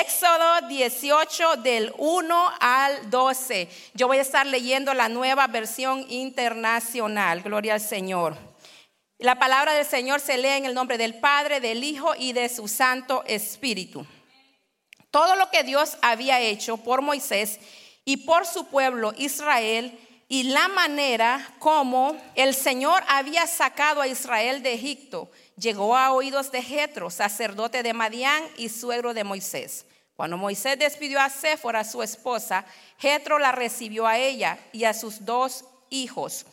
Éxodo 18 del 1 al 12. Yo voy a estar leyendo la nueva versión internacional. Gloria al Señor. La palabra del Señor se lee en el nombre del Padre, del Hijo y de su Santo Espíritu. Todo lo que Dios había hecho por Moisés y por su pueblo Israel y la manera como el Señor había sacado a Israel de Egipto llegó a oídos de Jetro, sacerdote de Madián y suegro de Moisés. Cuando Moisés despidió a Séfora, su esposa, Jetro la recibió a ella y a sus dos hijos.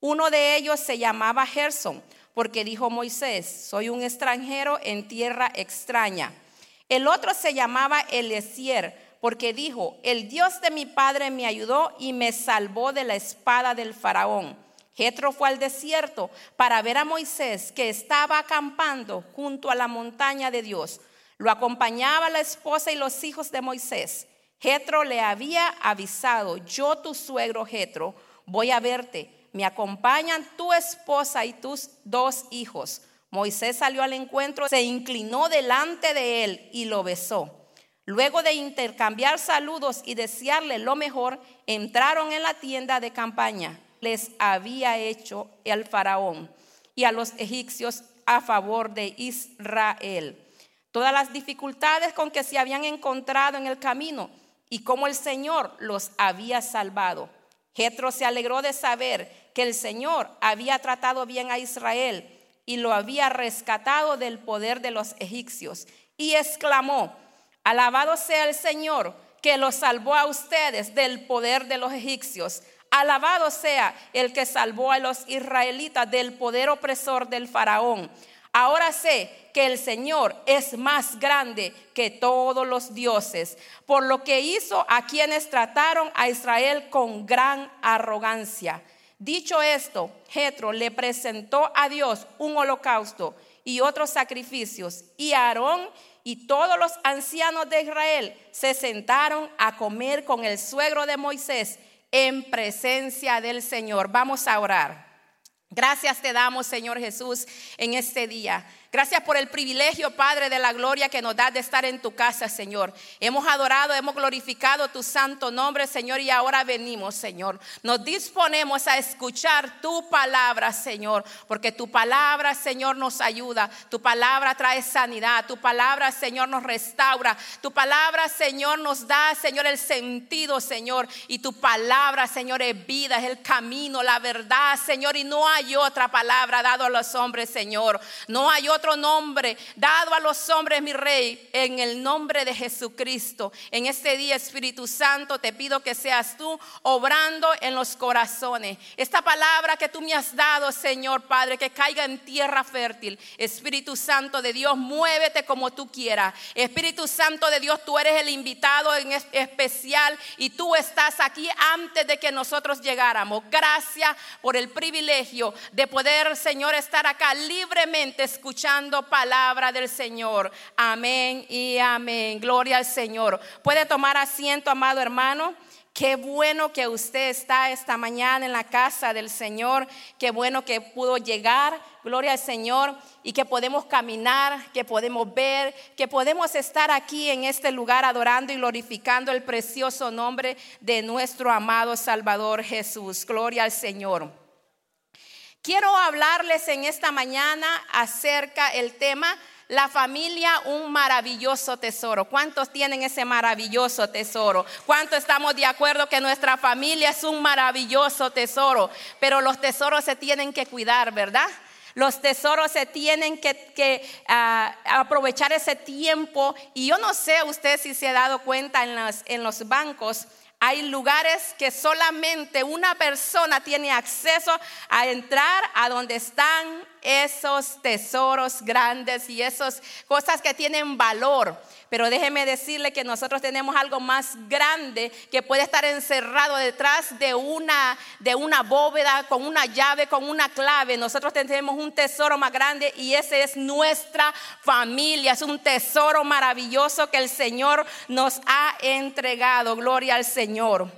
Uno de ellos se llamaba Gerson, porque dijo Moisés, soy un extranjero en tierra extraña. El otro se llamaba Eliezer, porque dijo, el Dios de mi padre me ayudó y me salvó de la espada del faraón. Jetro fue al desierto para ver a Moisés que estaba acampando junto a la montaña de Dios. Lo acompañaba la esposa y los hijos de Moisés. Jetro le había avisado, yo tu suegro Jetro, voy a verte. Me acompañan tu esposa y tus dos hijos. Moisés salió al encuentro, se inclinó delante de él y lo besó. Luego de intercambiar saludos y desearle lo mejor, entraron en la tienda de campaña les había hecho el faraón y a los egipcios a favor de Israel. Todas las dificultades con que se habían encontrado en el camino y cómo el Señor los había salvado. Jetro se alegró de saber que el Señor había tratado bien a Israel y lo había rescatado del poder de los egipcios y exclamó, alabado sea el Señor que los salvó a ustedes del poder de los egipcios Alabado sea el que salvó a los israelitas del poder opresor del faraón. Ahora sé que el Señor es más grande que todos los dioses, por lo que hizo a quienes trataron a Israel con gran arrogancia. Dicho esto, Jetro le presentó a Dios un holocausto y otros sacrificios, y Aarón y todos los ancianos de Israel se sentaron a comer con el suegro de Moisés en presencia del Señor. Vamos a orar. Gracias te damos, Señor Jesús, en este día. Gracias por el privilegio, Padre de la gloria, que nos das de estar en tu casa, Señor. Hemos adorado, hemos glorificado tu santo nombre, Señor, y ahora venimos, Señor. Nos disponemos a escuchar tu palabra, Señor, porque tu palabra, Señor, nos ayuda. Tu palabra trae sanidad. Tu palabra, Señor, nos restaura. Tu palabra, Señor, nos da, Señor, el sentido, Señor. Y tu palabra, Señor, es vida, es el camino, la verdad, Señor. Y no hay otra palabra dado a los hombres, Señor. No hay otra otro nombre dado a los hombres, mi rey, en el nombre de Jesucristo. En este día, Espíritu Santo, te pido que seas tú obrando en los corazones. Esta palabra que tú me has dado, Señor Padre, que caiga en tierra fértil. Espíritu Santo de Dios, muévete como tú quieras. Espíritu Santo de Dios, tú eres el invitado en especial y tú estás aquí antes de que nosotros llegáramos. Gracias por el privilegio de poder, Señor, estar acá libremente escuchando palabra del Señor. Amén y amén. Gloria al Señor. Puede tomar asiento, amado hermano. Qué bueno que usted está esta mañana en la casa del Señor. Qué bueno que pudo llegar. Gloria al Señor. Y que podemos caminar, que podemos ver, que podemos estar aquí en este lugar adorando y glorificando el precioso nombre de nuestro amado Salvador Jesús. Gloria al Señor. Quiero hablarles en esta mañana acerca el tema la familia, un maravilloso tesoro. ¿Cuántos tienen ese maravilloso tesoro? ¿Cuántos estamos de acuerdo que nuestra familia es un maravilloso tesoro? Pero los tesoros se tienen que cuidar, ¿verdad? Los tesoros se tienen que, ah, aprovechar ese tiempo. Y yo no sé usted si se ha dado cuenta en los, en los bancos hay lugares que solamente una persona tiene acceso a entrar a donde están esos tesoros grandes y esas cosas que tienen valor. Pero déjeme decirle que nosotros tenemos algo más grande que puede estar encerrado detrás de una, de una bóveda con una llave, con una clave. Nosotros tenemos un tesoro más grande y ese es nuestra familia. Es un tesoro maravilloso que el Señor nos ha entregado. Gloria al Señor.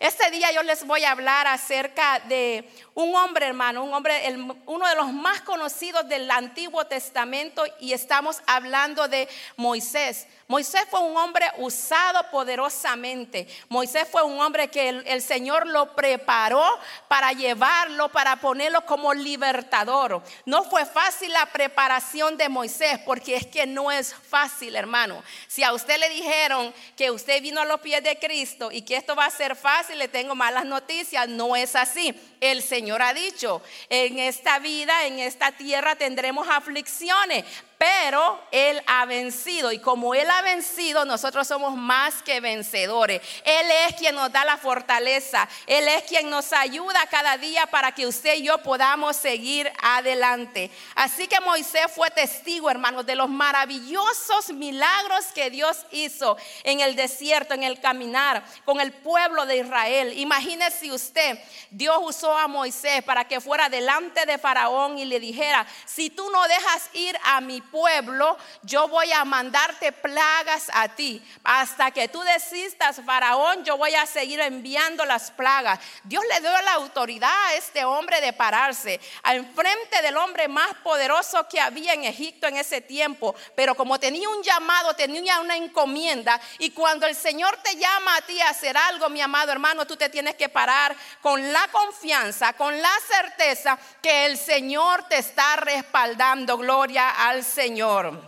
Este día yo les voy a hablar acerca de Un hombre, hermano, un hombre, uno de los más conocidos del Antiguo Testamento y estamos hablando de Moisés. Moisés fue un hombre usado poderosamente. Moisés fue un hombre que el, Señor lo preparó para llevarlo, para ponerlo como libertador. No fue fácil la preparación de Moisés, porque es que no es fácil, hermano. Si a usted le dijeron que usted vino a los pies de Cristo y que esto va a ser fácil, le tengo malas noticias. No es así. El Señor ha dicho, en esta vida, en esta tierra tendremos aflicciones, pero Él ha vencido y como Él ha vencido, nosotros somos más que vencedores. Él es quien nos da la fortaleza, Él es quien nos ayuda cada día para que usted y yo podamos seguir adelante. Así que Moisés fue testigo, hermanos, de los maravillosos milagros que Dios hizo en el desierto, en el caminar con el pueblo de Israel. Imagínese usted, Dios usó a Moisés para que fuera delante de Faraón y le dijera, si tú no dejas ir a mi pueblo, yo voy a mandarte plagas a ti. Hasta que tú desistas, Faraón, yo voy a seguir enviando las plagas. Dios le dio la autoridad a este hombre de pararse al frente del hombre más poderoso que había en Egipto en ese tiempo. Pero como tenía un llamado, tenía una encomienda. Y cuando el Señor te llama a ti a hacer algo, mi amado hermano, tú te tienes que parar con la confianza, con la certeza que el Señor te está respaldando. Gloria al Señor. Señor.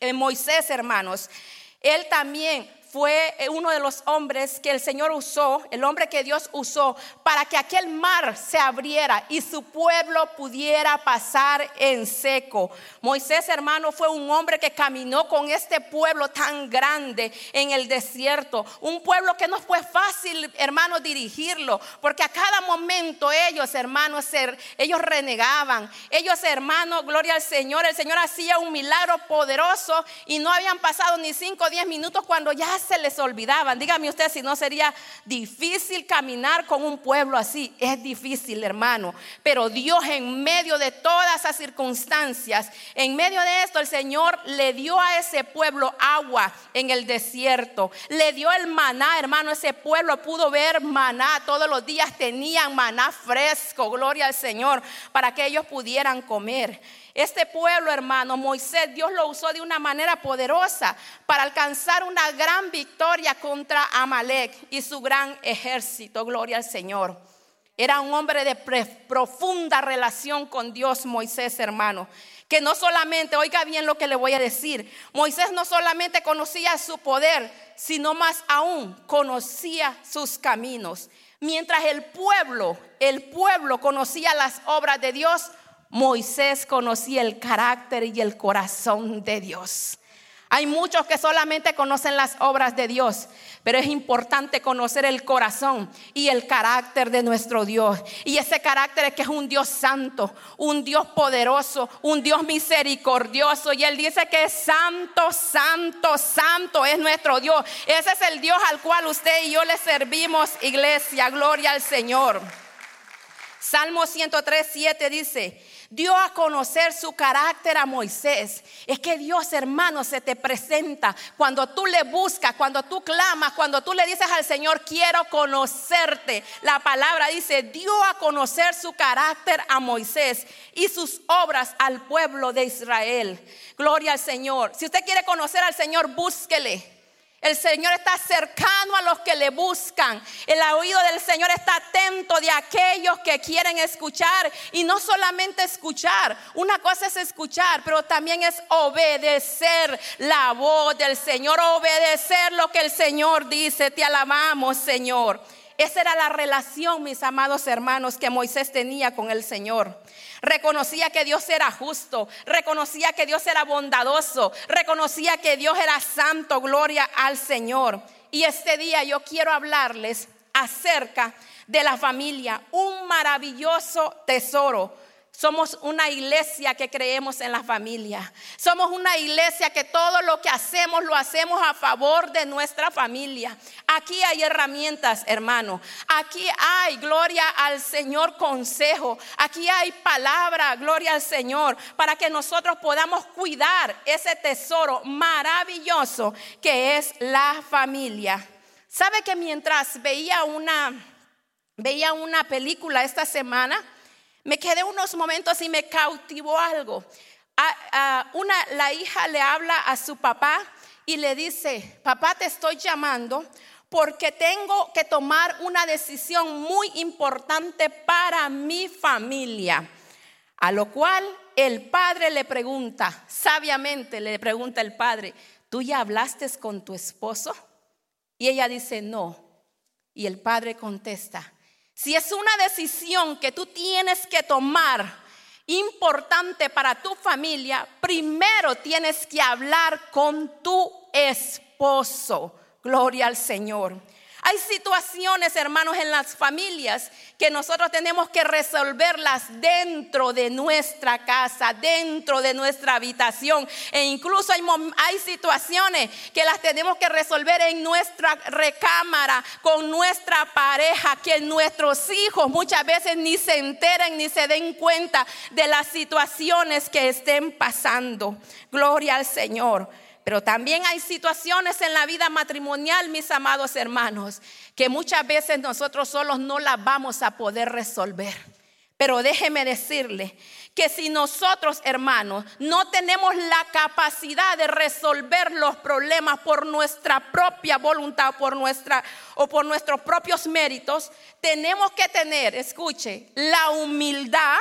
En Moisés, hermanos, él también fue eh, uno de los hombres que el Señor usó, el hombre que Dios usó, para que aquel mar se abriera y su pueblo pudiera pasar en seco. Moisés, hermano, fue un hombre que caminó con este pueblo tan grande en el desierto. Un pueblo que no fue fácil, hermano, dirigirlo, porque a cada momento ellos, hermanos, ellos renegaban. Ellos, hermano, gloria al Señor, el Señor hacía un milagro poderoso y no habían pasado ni cinco o diez minutos cuando ya se les olvidaban. Dígame usted si no sería difícil caminar con un pueblo así. Es difícil, hermano. Pero Dios en medio de todas esas circunstancias, en medio de esto, el Señor le dio a ese pueblo agua en el desierto. Le dio el maná, hermano. Ese pueblo pudo ver maná. Todos los días tenían maná fresco. Gloria al Señor. Para que ellos pudieran comer. Este pueblo, hermano, Moisés, Dios lo usó de una manera poderosa para alcanzar una gran victoria contra Amalek y su gran ejército. Gloria al Señor. Era un hombre de profunda relación con Dios, Moisés, hermano. Que no solamente, oiga bien lo que le voy a decir, Moisés no solamente conocía su poder, sino más aún conocía sus caminos. Mientras el pueblo, el pueblo conocía las obras de Dios, Moisés conocía el carácter y el corazón de Dios. Hay muchos que solamente conocen las obras de Dios, pero es importante conocer el corazón y el carácter de nuestro Dios. Y ese carácter es que es un Dios santo, un Dios poderoso, un Dios misericordioso. Y Él dice que es santo, santo, santo es nuestro Dios. Ese es el Dios al cual usted y yo le servimos, iglesia. Gloria al Señor. Salmo 103, 7 dice, dio a conocer su carácter a Moisés. Es que Dios, hermano, se te presenta cuando tú le buscas, cuando tú clamas, cuando tú le dices al Señor, quiero conocerte. La palabra dice, dio a conocer su carácter a Moisés y sus obras al pueblo de Israel. Gloria al Señor. Si usted quiere conocer al Señor, búsquele. El Señor está cercano a los que le buscan. El oído del Señor está atento de aquellos que quieren escuchar. Y no solamente escuchar. Una cosa es escuchar, pero también es obedecer la voz del Señor. Obedecer lo que el Señor dice. Te alabamos, Señor. Esa era la relación, mis amados hermanos, que Moisés tenía con el Señor. Reconocía que Dios era justo, reconocía que Dios era bondadoso, reconocía que Dios era santo, gloria al Señor. Y este día yo quiero hablarles acerca de la familia, un maravilloso tesoro somos una iglesia que creemos en la familia. Somos una iglesia que todo lo que hacemos lo hacemos a favor de nuestra familia. Aquí hay herramientas, hermano. Aquí hay, gloria al Señor, consejo. Aquí hay palabra, gloria al Señor, para que nosotros podamos cuidar ese tesoro maravilloso que es la familia. ¿Sabe que mientras veía una veía una película esta semana, me quedé unos momentos y me cautivó algo. la hija le habla a su papá y le dice, papá te estoy llamando porque tengo que tomar una decisión muy importante para mi familia. A lo cual el padre le pregunta, sabiamente le pregunta el padre, ¿tú ya hablaste con tu esposo? Y ella dice, no. Y el padre contesta, si es una decisión que tú tienes que tomar importante para tu familia, primero tienes que hablar con tu esposo. Gloria al Señor. Hay situaciones, hermanos, en las familias que nosotros tenemos que resolverlas dentro de nuestra casa, dentro de nuestra habitación. E incluso hay, hay, situaciones que las tenemos que resolver en nuestra recámara, con nuestra pareja, que nuestros hijos muchas veces ni se enteren ni se den cuenta de las situaciones que estén pasando. Gloria al Señor. Pero también hay situaciones en la vida matrimonial, mis amados hermanos, que muchas veces nosotros solos no las vamos a poder resolver. Pero déjeme decirle que si nosotros, hermanos, no tenemos la capacidad de resolver los problemas por nuestra propia voluntad, por nuestra o por nuestros propios méritos, tenemos que tener, escuche, la humildad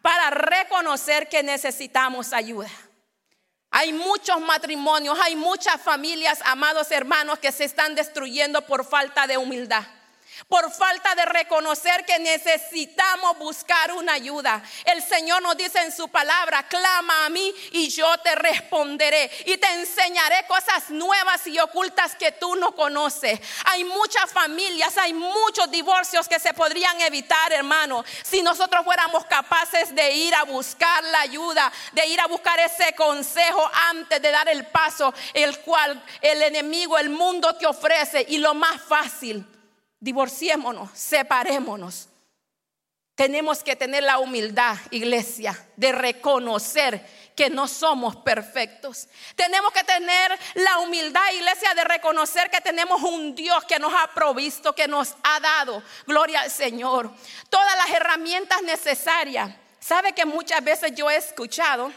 para reconocer que necesitamos ayuda. Hay muchos matrimonios, hay muchas familias, amados hermanos, que se están destruyendo por falta de humildad por falta de reconocer que necesitamos buscar una ayuda. El Señor nos dice en su palabra, clama a mí y yo te responderé y te enseñaré cosas nuevas y ocultas que tú no conoces. Hay muchas familias, hay muchos divorcios que se podrían evitar, hermano, si nosotros fuéramos capaces de ir a buscar la ayuda, de ir a buscar ese consejo antes de dar el paso, el cual el enemigo, el mundo te ofrece y lo más fácil divorciémonos, separémonos. Tenemos que tener la humildad, iglesia, de reconocer que no somos perfectos. Tenemos que tener la humildad, iglesia, de reconocer que tenemos un Dios que nos ha provisto, que nos ha dado, gloria al Señor, todas las herramientas necesarias. ¿Sabe que muchas veces yo he escuchado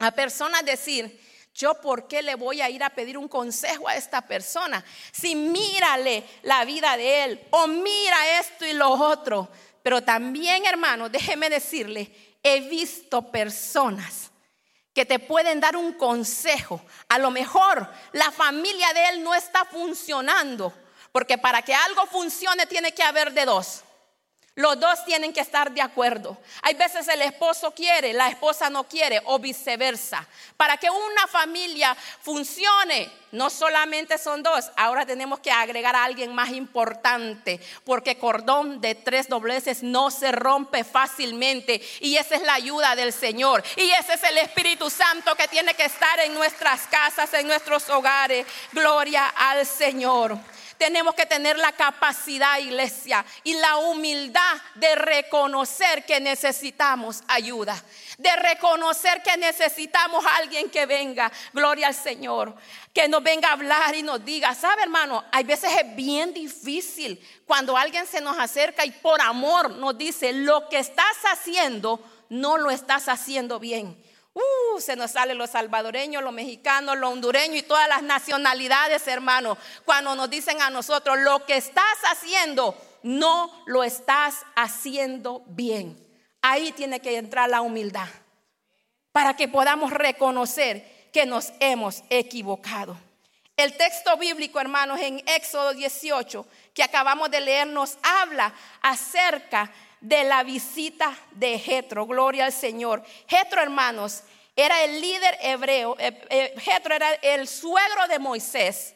a personas decir, yo por qué le voy a ir a pedir un consejo a esta persona si mírale la vida de él o mira esto y lo otro. Pero también, hermano, déjeme decirle, he visto personas que te pueden dar un consejo. A lo mejor la familia de él no está funcionando, porque para que algo funcione tiene que haber de dos. Los dos tienen que estar de acuerdo. Hay veces el esposo quiere, la esposa no quiere o viceversa. Para que una familia funcione, no solamente son dos, ahora tenemos que agregar a alguien más importante, porque cordón de tres dobleces no se rompe fácilmente y esa es la ayuda del Señor. Y ese es el Espíritu Santo que tiene que estar en nuestras casas, en nuestros hogares. Gloria al Señor. Tenemos que tener la capacidad, iglesia, y la humildad de reconocer que necesitamos ayuda, de reconocer que necesitamos a alguien que venga, gloria al Señor, que nos venga a hablar y nos diga, sabe hermano, hay veces es bien difícil cuando alguien se nos acerca y por amor nos dice, lo que estás haciendo no lo estás haciendo bien. Uh, se nos salen los salvadoreños, los mexicanos, los hondureños y todas las nacionalidades, hermano. Cuando nos dicen a nosotros, lo que estás haciendo, no lo estás haciendo bien. Ahí tiene que entrar la humildad para que podamos reconocer que nos hemos equivocado. El texto bíblico, hermanos, en Éxodo 18, que acabamos de leer, nos habla acerca de la visita de Jetro. Gloria al Señor. Jetro, hermanos, era el líder hebreo. Eh, eh, Jetro era el suegro de Moisés.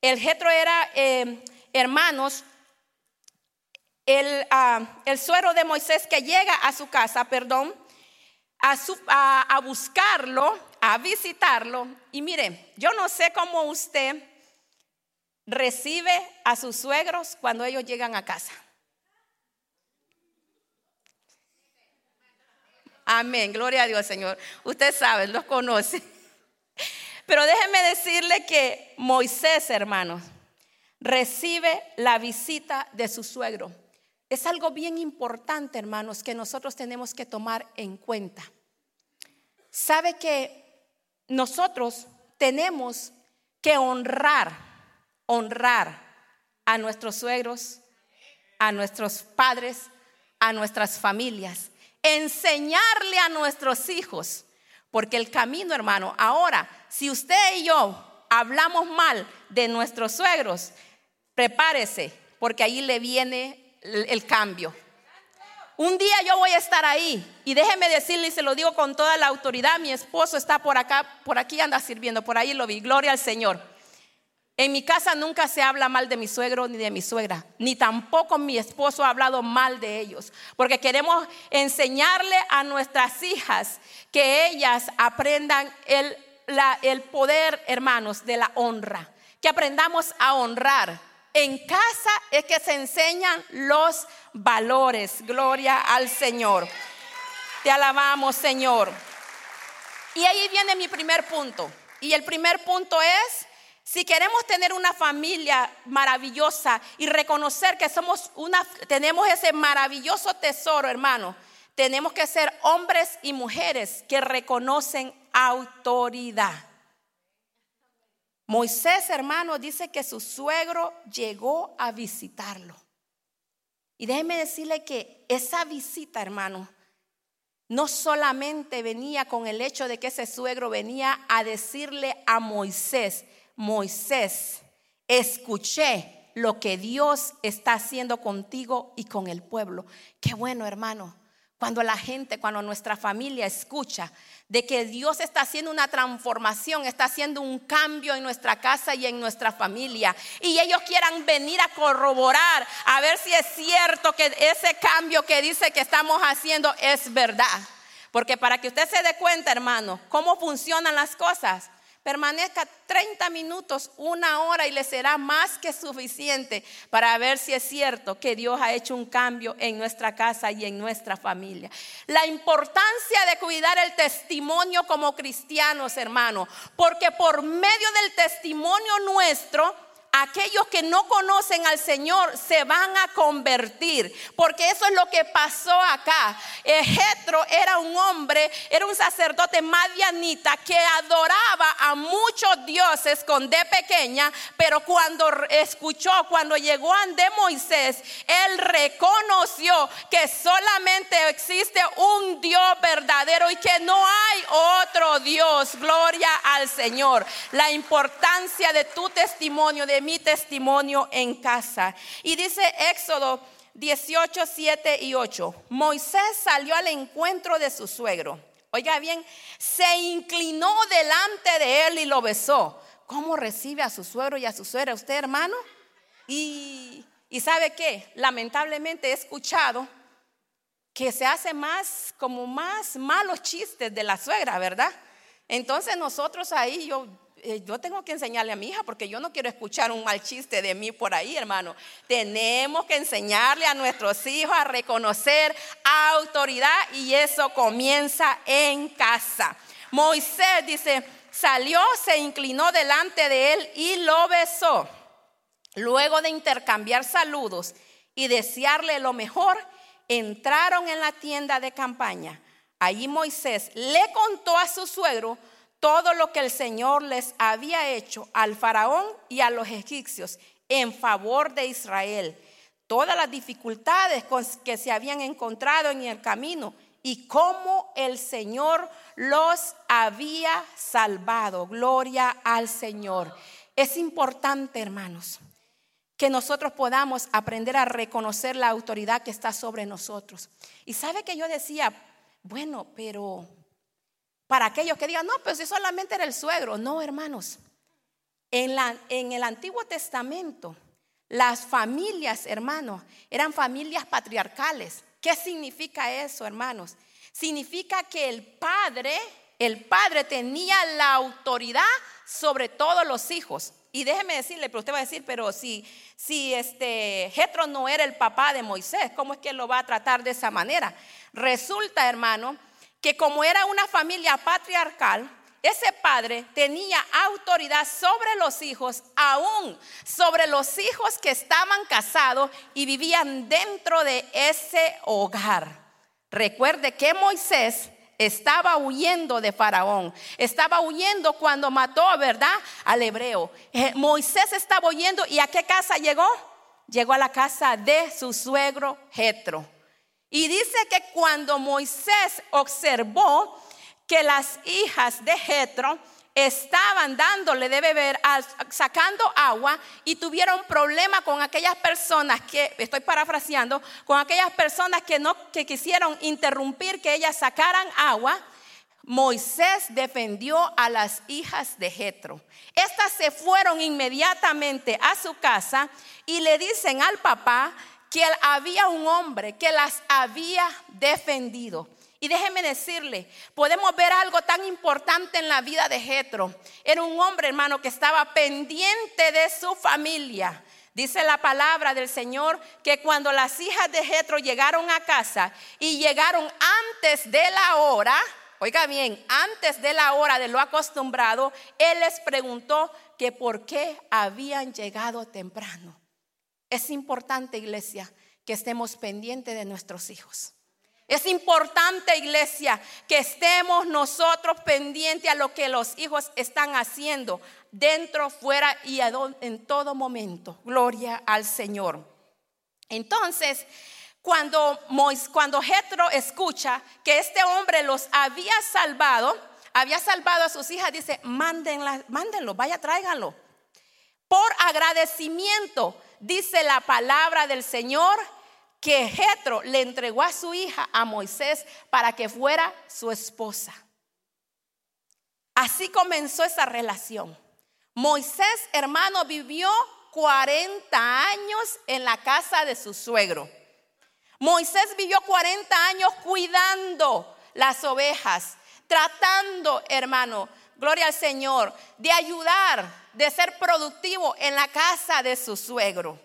El Jetro era, eh, hermanos, el, ah, el, suegro de Moisés que llega a su casa, perdón, a buscarlo, a visitarlo. Y mire, yo no sé cómo usted recibe a sus suegros cuando ellos llegan a casa. Amén, gloria a Dios, Señor. Usted sabe, los conoce. Pero déjeme decirle que Moisés, hermanos, recibe la visita de su suegro. es algo bien importante, hermanos, que nosotros tenemos que tomar en cuenta. Sabe que nosotros tenemos que honrar, honrar a nuestros suegros, a nuestros padres, a nuestras familias, enseñarle a nuestros hijos, porque el camino, hermano, ahora, si usted y yo hablamos mal de nuestros suegros, prepárese, porque ahí le viene el, cambio. Un día yo voy a estar ahí y déjeme decirle y se lo digo con toda la autoridad, mi esposo está por acá, por aquí anda sirviendo, por ahí lo vi, gloria al Señor. En mi casa nunca se habla mal de mi suegro ni de mi suegra, ni tampoco mi esposo ha hablado mal de ellos, porque queremos enseñarle a nuestras hijas que ellas aprendan el, el poder, hermanos, de la honra, que aprendamos a honrar. En casa es que se enseñan los valores. Gloria al Señor. Te alabamos, Señor. Y ahí viene mi primer punto. Y el primer punto es si queremos tener una familia maravillosa y reconocer que somos una, tenemos ese maravilloso tesoro, hermano, tenemos que ser hombres y mujeres que reconocen autoridad. Moisés, hermano, dice que su suegro llegó a visitarlo. Y déjeme decirle que esa visita, hermano, no solamente venía con el hecho de que ese suegro venía a decirle a Moisés, Moisés, escuché lo que Dios está haciendo contigo y con el pueblo. Qué bueno, hermano. Cuando la gente, cuando nuestra familia escucha de que Dios está haciendo una transformación, está haciendo un cambio en nuestra casa y en nuestra familia. Y ellos quieran venir a corroborar, a ver si es cierto que ese cambio que dice que estamos haciendo es verdad. Porque para que usted se dé cuenta, hermano, cómo funcionan las cosas, Permanezca 30 minutos, una hora y le será más que suficiente para ver si es cierto que Dios ha hecho un cambio en nuestra casa y en nuestra familia. La importancia de cuidar el testimonio como cristianos, hermano, porque por medio del testimonio nuestro, aquellos que no conocen al Señor se van a convertir, porque eso es lo que pasó acá. Jetro era un hombre, era un sacerdote madianita que adoraba a muchos dioses con de pequeña, pero cuando escuchó, cuando llegó ante Moisés, él reconoció que solamente existe un Dios verdadero y que no hay otro Dios. Gloria al Señor. La importancia de tu testimonio, de mi testimonio en casa. Y dice Éxodo 18, 7 y 8. Moisés salió al encuentro de su suegro. Oiga bien, se inclinó delante de él y lo besó. ¿Cómo recibe a su suegro y a su suegra usted, hermano? Y, y sabe qué, lamentablemente he escuchado que se hace más, como más malos chistes de la suegra, ¿verdad? Entonces nosotros ahí, yo yo tengo que enseñarle a mi hija porque yo no quiero escuchar un mal chiste de mí por ahí, hermano. Tenemos que enseñarle a nuestros hijos a reconocer autoridad y eso comienza en casa. Moisés dice, salió, se inclinó delante de él y lo besó. Luego de intercambiar saludos y desearle lo mejor, entraron en la tienda de campaña. Allí Moisés le contó a su suegro todo lo que el Señor les había hecho al faraón y a los egipcios en favor de Israel, todas las dificultades que se habían encontrado en el camino y cómo el Señor los había salvado. Gloria al Señor. Es importante, hermanos, que nosotros podamos aprender a reconocer la autoridad que está sobre nosotros. Y sabe que yo decía, bueno, pero para aquellos que digan, no, pues si solamente era el suegro. No, hermanos. En, la, en el Antiguo Testamento, las familias, hermanos, eran familias patriarcales. ¿Qué significa eso, hermanos? Significa que el padre, el padre tenía la autoridad sobre todos los hijos. Y déjeme decirle, pero usted va a decir, pero si, si este Jetro no era el papá de Moisés, ¿cómo es que lo va a tratar de esa manera? Resulta, hermano, que como era una familia patriarcal, ese padre tenía autoridad sobre los hijos, aún sobre los hijos que estaban casados y vivían dentro de ese hogar. Recuerde que Moisés estaba huyendo de Faraón, estaba huyendo cuando mató, ¿verdad? Al hebreo. Eh, Moisés estaba huyendo y a qué casa llegó? Llegó a la casa de su suegro Jetro. Y dice que cuando Moisés observó que las hijas de Jetro estaban dándole de beber, sacando agua y tuvieron problema con aquellas personas que, estoy parafraseando, con aquellas personas que no que quisieron interrumpir que ellas sacaran agua. Moisés defendió a las hijas de Jetro. Estas se fueron inmediatamente a su casa y le dicen al papá que había un hombre que las había defendido. Y déjeme decirle, podemos ver algo tan importante en la vida de Jetro. Era un hombre, hermano, que estaba pendiente de su familia. Dice la palabra del Señor que cuando las hijas de Jetro llegaron a casa y llegaron antes de la hora, oiga bien, antes de la hora de lo acostumbrado, él les preguntó que por qué habían llegado temprano. Es importante, iglesia, que estemos pendientes de nuestros hijos. Es importante, iglesia, que estemos nosotros pendientes a lo que los hijos están haciendo, dentro, fuera y en todo momento. Gloria al Señor. Entonces, cuando, cuando Jetro escucha que este hombre los había salvado, había salvado a sus hijas, dice, mándenla, mándenlo, vaya, tráiganlo. Por agradecimiento, dice la palabra del Señor, que Jetro le entregó a su hija a Moisés para que fuera su esposa. Así comenzó esa relación. Moisés, hermano, vivió 40 años en la casa de su suegro. Moisés vivió 40 años cuidando las ovejas, tratando, hermano, gloria al Señor, de ayudar, de ser productivo en la casa de su suegro.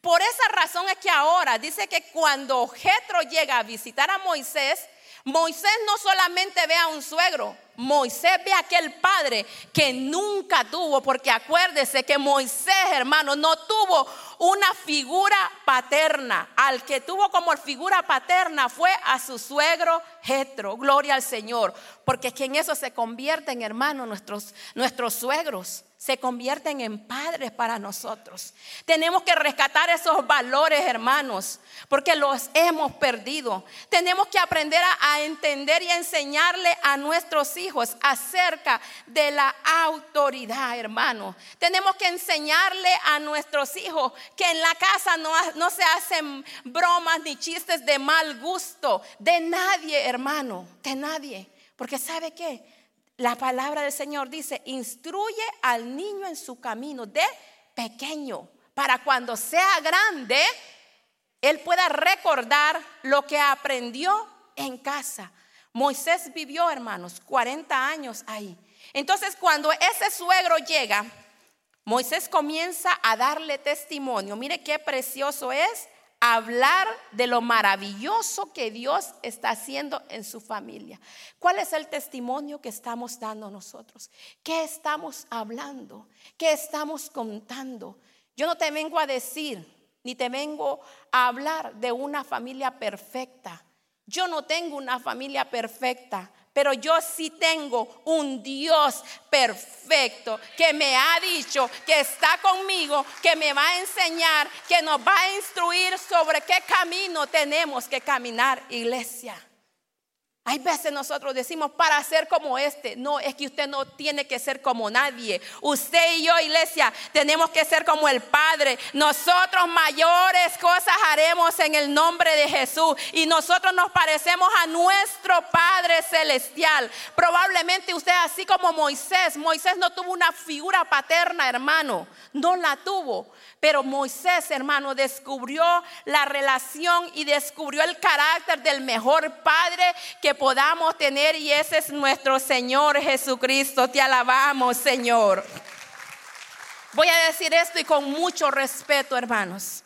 Por esa razón es que ahora dice que cuando Jetro llega a visitar a Moisés, Moisés no solamente ve a un suegro, Moisés ve a aquel padre que nunca tuvo, porque acuérdese que Moisés, hermano, no tuvo una figura paterna. Al que tuvo como figura paterna fue a su suegro Jetro. Gloria al Señor, porque es que en eso se convierten, hermano, nuestros, nuestros suegros se convierten en padres para nosotros. Tenemos que rescatar esos valores, hermanos, porque los hemos perdido. Tenemos que aprender a, entender y enseñarle a nuestros hijos acerca de la autoridad, hermano. Tenemos que enseñarle a nuestros hijos que en la casa no, no se hacen bromas ni chistes de mal gusto de nadie, hermano, de nadie. Porque ¿sabe qué? La palabra del Señor dice, instruye al niño en su camino de pequeño, para cuando sea grande, él pueda recordar lo que aprendió en casa. Moisés vivió, hermanos, 40 años ahí. Entonces, cuando ese suegro llega, Moisés comienza a darle testimonio. Mire qué precioso es hablar de lo maravilloso que Dios está haciendo en su familia. ¿Cuál es el testimonio que estamos dando nosotros? ¿Qué estamos hablando? ¿Qué estamos contando? Yo no te vengo a decir, ni te vengo a hablar de una familia perfecta. Yo no tengo una familia perfecta pero yo sí tengo un Dios perfecto que me ha dicho que está conmigo, que me va a enseñar, que nos va a instruir sobre qué camino tenemos que caminar, iglesia. Hay veces nosotros decimos para ser como este. No, es que usted no tiene que ser como nadie. Usted y yo, iglesia, tenemos que ser como el Padre. Nosotros mayores cosas haremos en el nombre de Jesús. Y nosotros nos parecemos a nuestro Padre Celestial. Probablemente usted, así como Moisés, Moisés no tuvo una figura paterna, hermano. No la tuvo. Pero Moisés, hermano, descubrió la relación y descubrió el carácter del mejor Padre que podamos tener y ese es nuestro Señor Jesucristo. Te alabamos, Señor. Voy a decir esto y con mucho respeto, hermanos.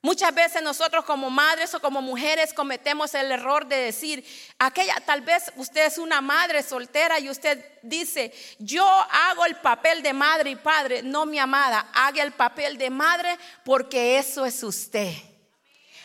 Muchas veces nosotros como madres o como mujeres cometemos el error de decir, aquella, tal vez usted es una madre soltera y usted dice, yo hago el papel de madre y padre, no mi amada, haga el papel de madre porque eso es usted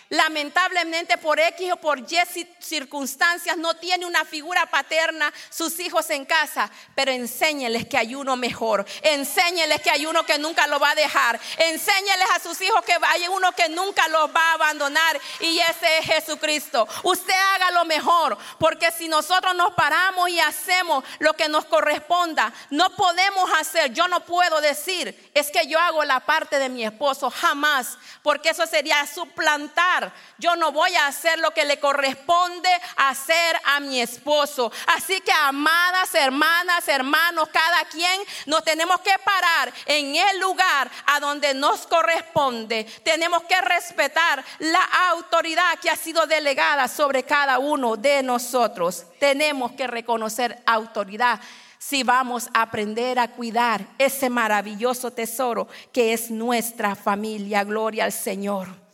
lamentablemente por X o por Y circunstancias no tiene una figura paterna sus hijos en casa, pero enséñeles que hay uno mejor, enséñeles que hay uno que nunca lo va a dejar, enséñeles a sus hijos que hay uno que nunca los va a abandonar y ese es Jesucristo. Usted haga lo mejor, porque si nosotros nos paramos y hacemos lo que nos corresponda, no podemos hacer, yo no puedo decir, es que yo hago la parte de mi esposo, jamás, porque eso sería suplantar yo no voy a hacer lo que le corresponde hacer a mi esposo. Así que, amadas hermanas, hermanos, cada quien nos tenemos que parar en el lugar a donde nos corresponde. Tenemos que respetar la autoridad que ha sido delegada sobre cada uno de nosotros. Tenemos que reconocer autoridad si vamos a aprender a cuidar ese maravilloso tesoro que es nuestra familia. Gloria al Señor.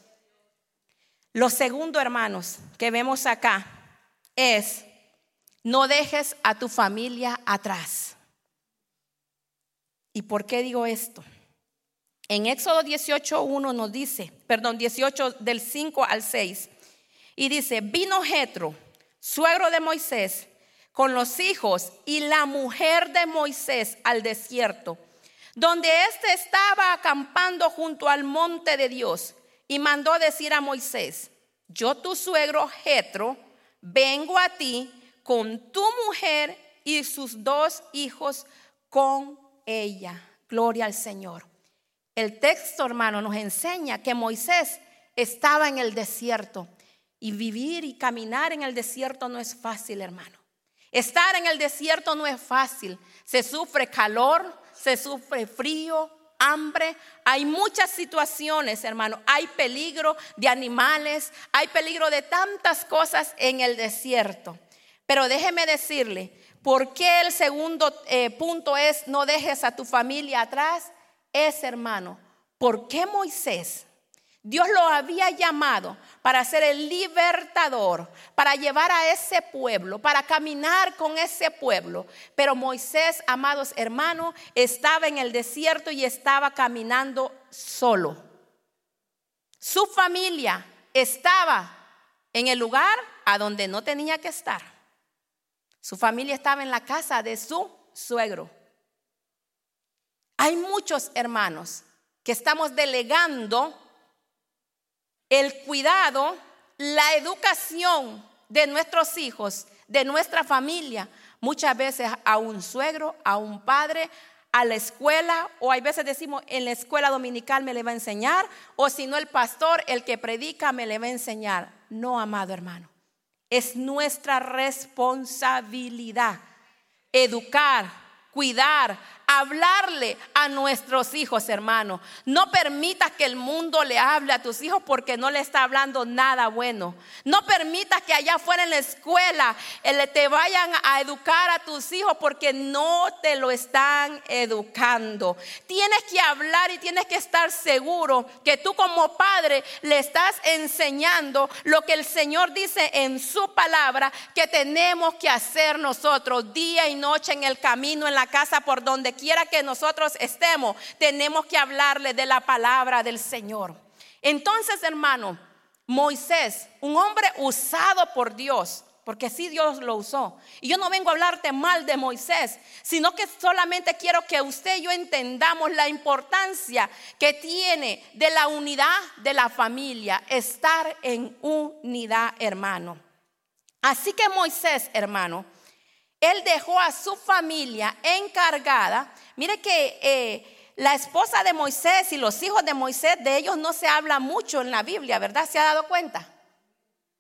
Lo segundo, hermanos, que vemos acá es, no dejes a tu familia atrás. ¿Y por qué digo esto? En Éxodo 18.1 nos dice, perdón, 18 del 5 al 6, y dice, vino Jetro, suegro de Moisés, con los hijos y la mujer de Moisés al desierto, donde éste estaba acampando junto al monte de Dios y mandó decir a Moisés, yo tu suegro Jetro, vengo a ti con tu mujer y sus dos hijos con ella. Gloria al Señor. El texto, hermano, nos enseña que Moisés estaba en el desierto y vivir y caminar en el desierto no es fácil, hermano. Estar en el desierto no es fácil. Se sufre calor, se sufre frío, hambre, hay muchas situaciones, hermano. Hay peligro de animales, hay peligro de tantas cosas en el desierto. Pero déjeme decirle, ¿por qué el segundo eh, punto es no dejes a tu familia atrás? Es, hermano, ¿por qué Moisés Dios lo había llamado para ser el libertador, para llevar a ese pueblo, para caminar con ese pueblo. Pero Moisés, amados hermanos, estaba en el desierto y estaba caminando solo. Su familia estaba en el lugar a donde no tenía que estar. Su familia estaba en la casa de su suegro. Hay muchos hermanos que estamos delegando el cuidado, la educación de nuestros hijos, de nuestra familia, muchas veces a un suegro, a un padre, a la escuela, o hay veces decimos, en la escuela dominical me le va a enseñar, o si no el pastor, el que predica, me le va a enseñar. No, amado hermano, es nuestra responsabilidad educar, cuidar, hablarle a nuestros hijos, hermano. No permitas que el mundo le hable a tus hijos porque no le está hablando nada bueno. No permitas que allá afuera en la escuela eh, te vayan a educar a tus hijos porque no te lo están educando. Tienes que hablar y tienes que estar seguro que tú como padre le estás enseñando lo que el Señor dice en su palabra que tenemos que hacer nosotros día y noche en el camino, en la casa, por quiera que nosotros estemos, tenemos que hablarle de la palabra del Señor. Entonces, hermano, Moisés, un hombre usado por Dios, porque sí Dios lo usó. Y yo no vengo a hablarte mal de Moisés, sino que solamente quiero que usted y yo entendamos la importancia que tiene de la unidad de la familia, estar en unidad, hermano. Así que Moisés, hermano, él dejó a su familia encargada. Mire que eh, la esposa de Moisés y los hijos de Moisés, de ellos no se habla mucho en la Biblia, ¿verdad? ¿Se ha dado cuenta?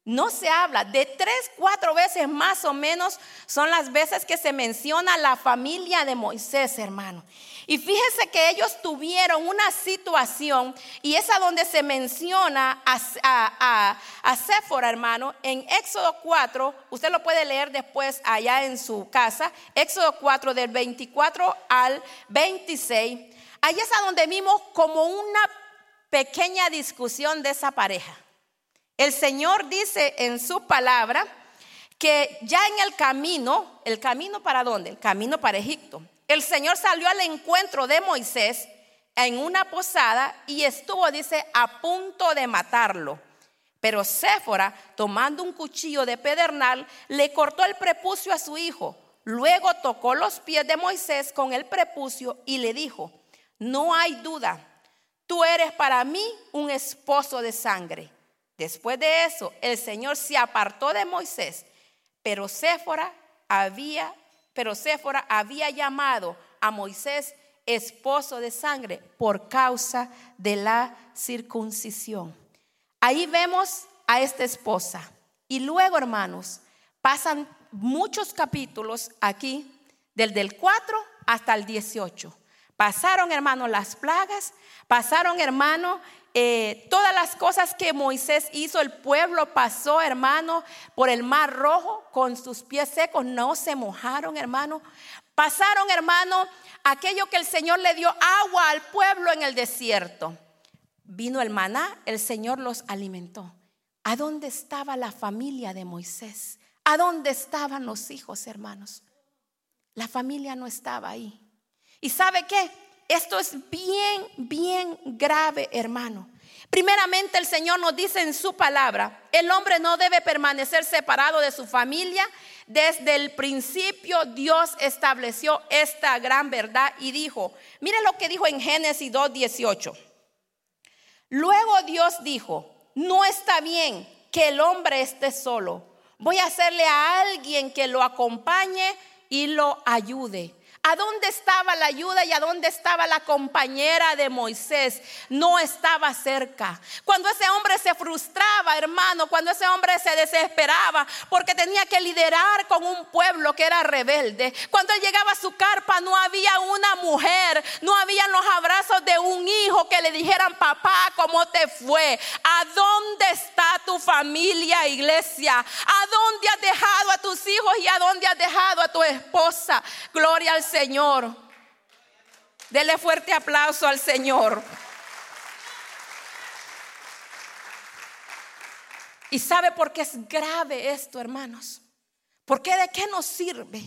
No se habla. De tres, cuatro veces más o menos son las veces que se menciona la familia de Moisés, hermano. Y fíjese que ellos tuvieron una situación, y es a donde se menciona a, a, Séfora, hermano, en Éxodo 4, usted lo puede leer después allá en su casa, Éxodo 4 del 24 al 26. Ahí es a donde vimos como una pequeña discusión de esa pareja. El Señor dice en su palabra que ya en el camino, ¿el camino para dónde? El camino para Egipto. El Señor salió al encuentro de Moisés en una posada y estuvo, dice, a punto de matarlo. Pero Séfora, tomando un cuchillo de pedernal, le cortó el prepucio a su hijo. Luego tocó los pies de Moisés con el prepucio y le dijo, no hay duda, tú eres para mí un esposo de sangre. Después de eso, el Señor se apartó de Moisés, pero Séfora había, pero Séfora había llamado a Moisés esposo de sangre por causa de la circuncisión. Ahí vemos a esta esposa. Y luego, hermanos, pasan muchos capítulos aquí, del del 4 hasta el 18. Pasaron, hermanos, las plagas, pasaron, hermano, eh, todas las cosas que Moisés hizo, el pueblo pasó, hermano, por el mar rojo con sus pies secos, no se mojaron, hermano. Pasaron, hermano, aquello que el Señor le dio agua al pueblo en el desierto. Vino el maná, el Señor los alimentó. ¿A dónde estaba la familia de Moisés? ¿A dónde estaban los hijos, hermanos? La familia no estaba ahí. ¿Y sabe qué? Esto es bien, bien grave, hermano. Primeramente el Señor nos dice en su palabra, el hombre no debe permanecer separado de su familia. Desde el principio Dios estableció esta gran verdad y dijo, mire lo que dijo en Génesis 2.18. Luego Dios dijo, no está bien que el hombre esté solo. Voy a hacerle a alguien que lo acompañe y lo ayude. ¿A dónde estaba la ayuda y a dónde estaba la compañera de Moisés? No estaba cerca. Cuando ese hombre se frustraba, hermano, cuando ese hombre se desesperaba porque tenía que liderar con un pueblo que era rebelde. Cuando él llegaba a su carpa no había una mujer, no había los abrazos de un hijo que le dijeran, papá, ¿cómo te fue? ¿A dónde está tu familia, iglesia? ¿A dónde has dejado a tus hijos y a dónde has dejado a tu esposa? Gloria al Señor. Señor. Dele fuerte aplauso al Señor. ¿Y sabe por qué es grave esto, hermanos? Porque de qué nos sirve?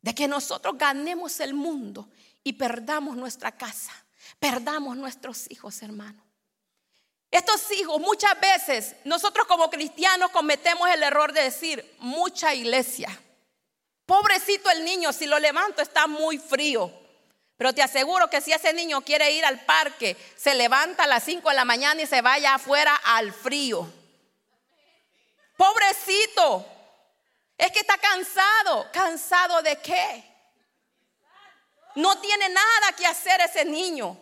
De que nosotros ganemos el mundo y perdamos nuestra casa, perdamos nuestros hijos, hermanos. Estos hijos, muchas veces, nosotros como cristianos cometemos el error de decir, mucha iglesia. Pobrecito el niño, si lo levanto está muy frío. Pero te aseguro que si ese niño quiere ir al parque, se levanta a las 5 de la mañana y se vaya afuera al frío. Pobrecito. Es que está cansado. ¿Cansado de qué? No tiene nada que hacer ese niño.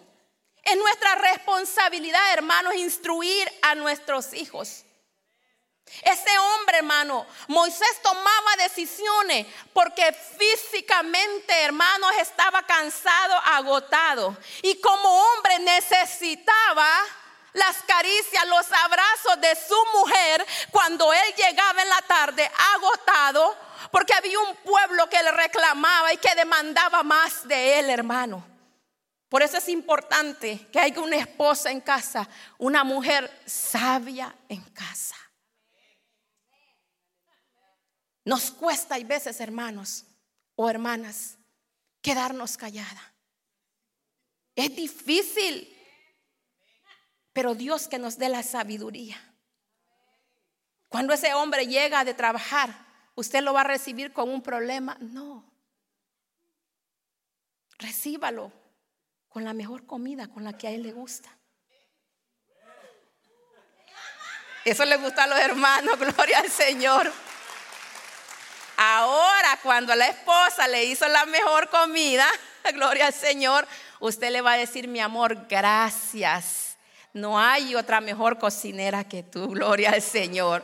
Es nuestra responsabilidad, hermanos, instruir a nuestros hijos. Ese hombre, hermano, Moisés tomaba decisiones porque físicamente, hermanos, estaba cansado, agotado. Y como hombre necesitaba las caricias, los abrazos de su mujer cuando él llegaba en la tarde agotado, porque había un pueblo que le reclamaba y que demandaba más de él, hermano. Por eso es importante que haya una esposa en casa, una mujer sabia en casa. Nos cuesta hay veces, hermanos o hermanas, quedarnos callada. Es difícil, pero Dios que nos dé la sabiduría. Cuando ese hombre llega de trabajar, ¿usted lo va a recibir con un problema? No. Recíbalo con la mejor comida, con la que a él le gusta. Eso le gusta a los hermanos, gloria al Señor. Ahora, cuando la esposa le hizo la mejor comida, gloria al Señor, usted le va a decir, mi amor, gracias. No hay otra mejor cocinera que tú, gloria al Señor.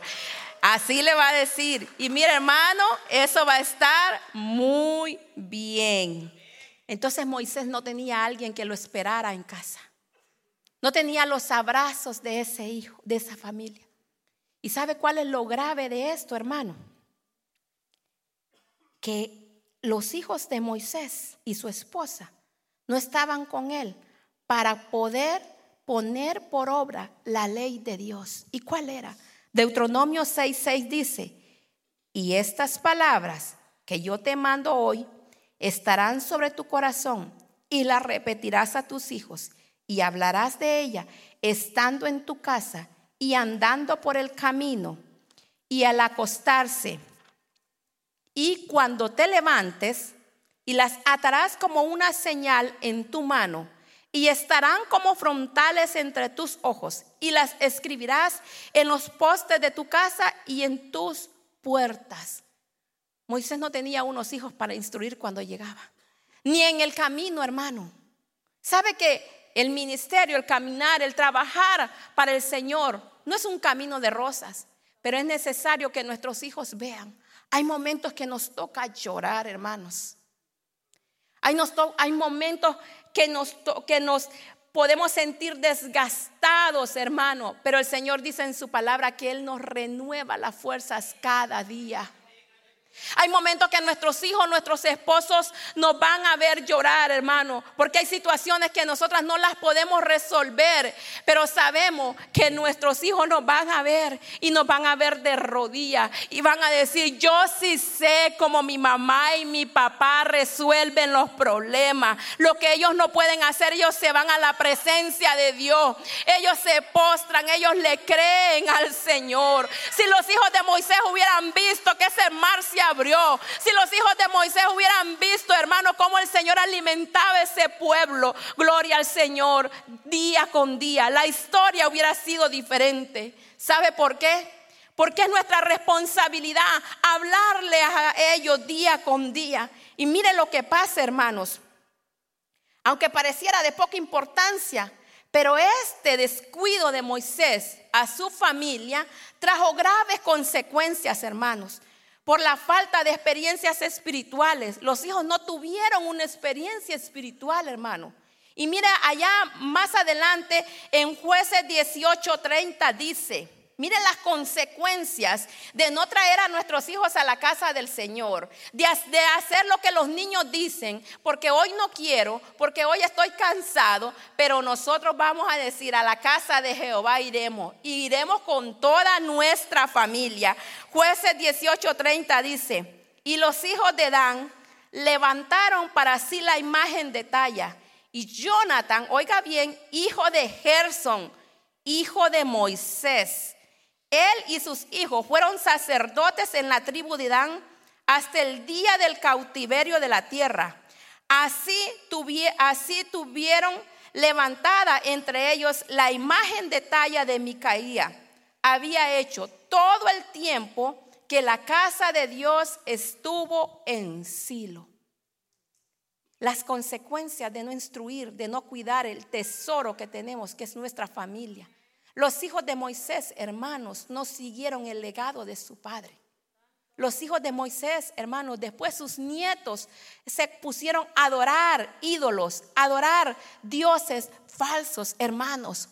Así le va a decir. Y mira, hermano, eso va a estar muy bien. Entonces Moisés no tenía a alguien que lo esperara en casa. No tenía los abrazos de ese hijo, de esa familia. ¿Y sabe cuál es lo grave de esto, hermano? Que los hijos de Moisés y su esposa no estaban con él para poder poner por obra la ley de Dios. ¿Y cuál era? Deuteronomio 6:6 dice, y estas palabras que yo te mando hoy estarán sobre tu corazón y las repetirás a tus hijos y hablarás de ella estando en tu casa y andando por el camino y al acostarse. Y cuando te levantes, y las atarás como una señal en tu mano, y estarán como frontales entre tus ojos, y las escribirás en los postes de tu casa y en tus puertas. Moisés no tenía unos hijos para instruir cuando llegaba, ni en el camino, hermano. ¿Sabe que el ministerio, el caminar, el trabajar para el Señor no es un camino de rosas, pero es necesario que nuestros hijos vean. Hay momentos que nos toca llorar, hermanos. Hay, momentos que nos, que nos podemos sentir desgastados, hermano, pero el Señor dice en su palabra que Él nos renueva las fuerzas cada día. Hay momentos que nuestros hijos, nuestros esposos nos van a ver llorar, hermano, porque hay situaciones que nosotras no las podemos resolver, pero sabemos que nuestros hijos nos van a ver y nos van a ver de rodillas y van a decir, yo sí sé cómo mi mamá y mi papá resuelven los problemas. Lo que ellos no pueden hacer, ellos se van a la presencia de Dios. Ellos se postran, ellos le creen al Señor. Si los hijos de Moisés hubieran visto que ese mar abrió. Si los hijos de Moisés hubieran visto, hermano, cómo el Señor alimentaba ese pueblo, gloria al Señor, día con día, la historia hubiera sido diferente. ¿Sabe por qué? Porque es nuestra responsabilidad hablarle a ellos día con día. Y mire lo que pasa, hermanos. Aunque pareciera de poca importancia, pero este descuido de Moisés a su familia trajo graves consecuencias, hermanos por la falta de experiencias espirituales. Los hijos no tuvieron una experiencia espiritual, hermano. Y mira allá más adelante en jueces 18:30 dice, Miren las consecuencias de no traer a nuestros hijos a la casa del Señor, de, hacer lo que los niños dicen, porque hoy no quiero, porque hoy estoy cansado, pero nosotros vamos a decir a la casa de Jehová iremos, y iremos con toda nuestra familia. Jueces 18:30 dice, y los hijos de Dan levantaron para sí la imagen de talla, y Jonathan, oiga bien, hijo de Gerson, hijo de Moisés, él y sus hijos fueron sacerdotes en la tribu de Dan hasta el día del cautiverio de la tierra. Así, así tuvieron levantada entre ellos la imagen de talla de Micaía. Había hecho todo el tiempo que la casa de Dios estuvo en Silo. Las consecuencias de no instruir, de no cuidar el tesoro que tenemos, que es nuestra familia. Los hijos de Moisés, hermanos, no siguieron el legado de su padre. Los hijos de Moisés, hermanos, después sus nietos se pusieron a adorar ídolos, adorar dioses falsos, hermanos.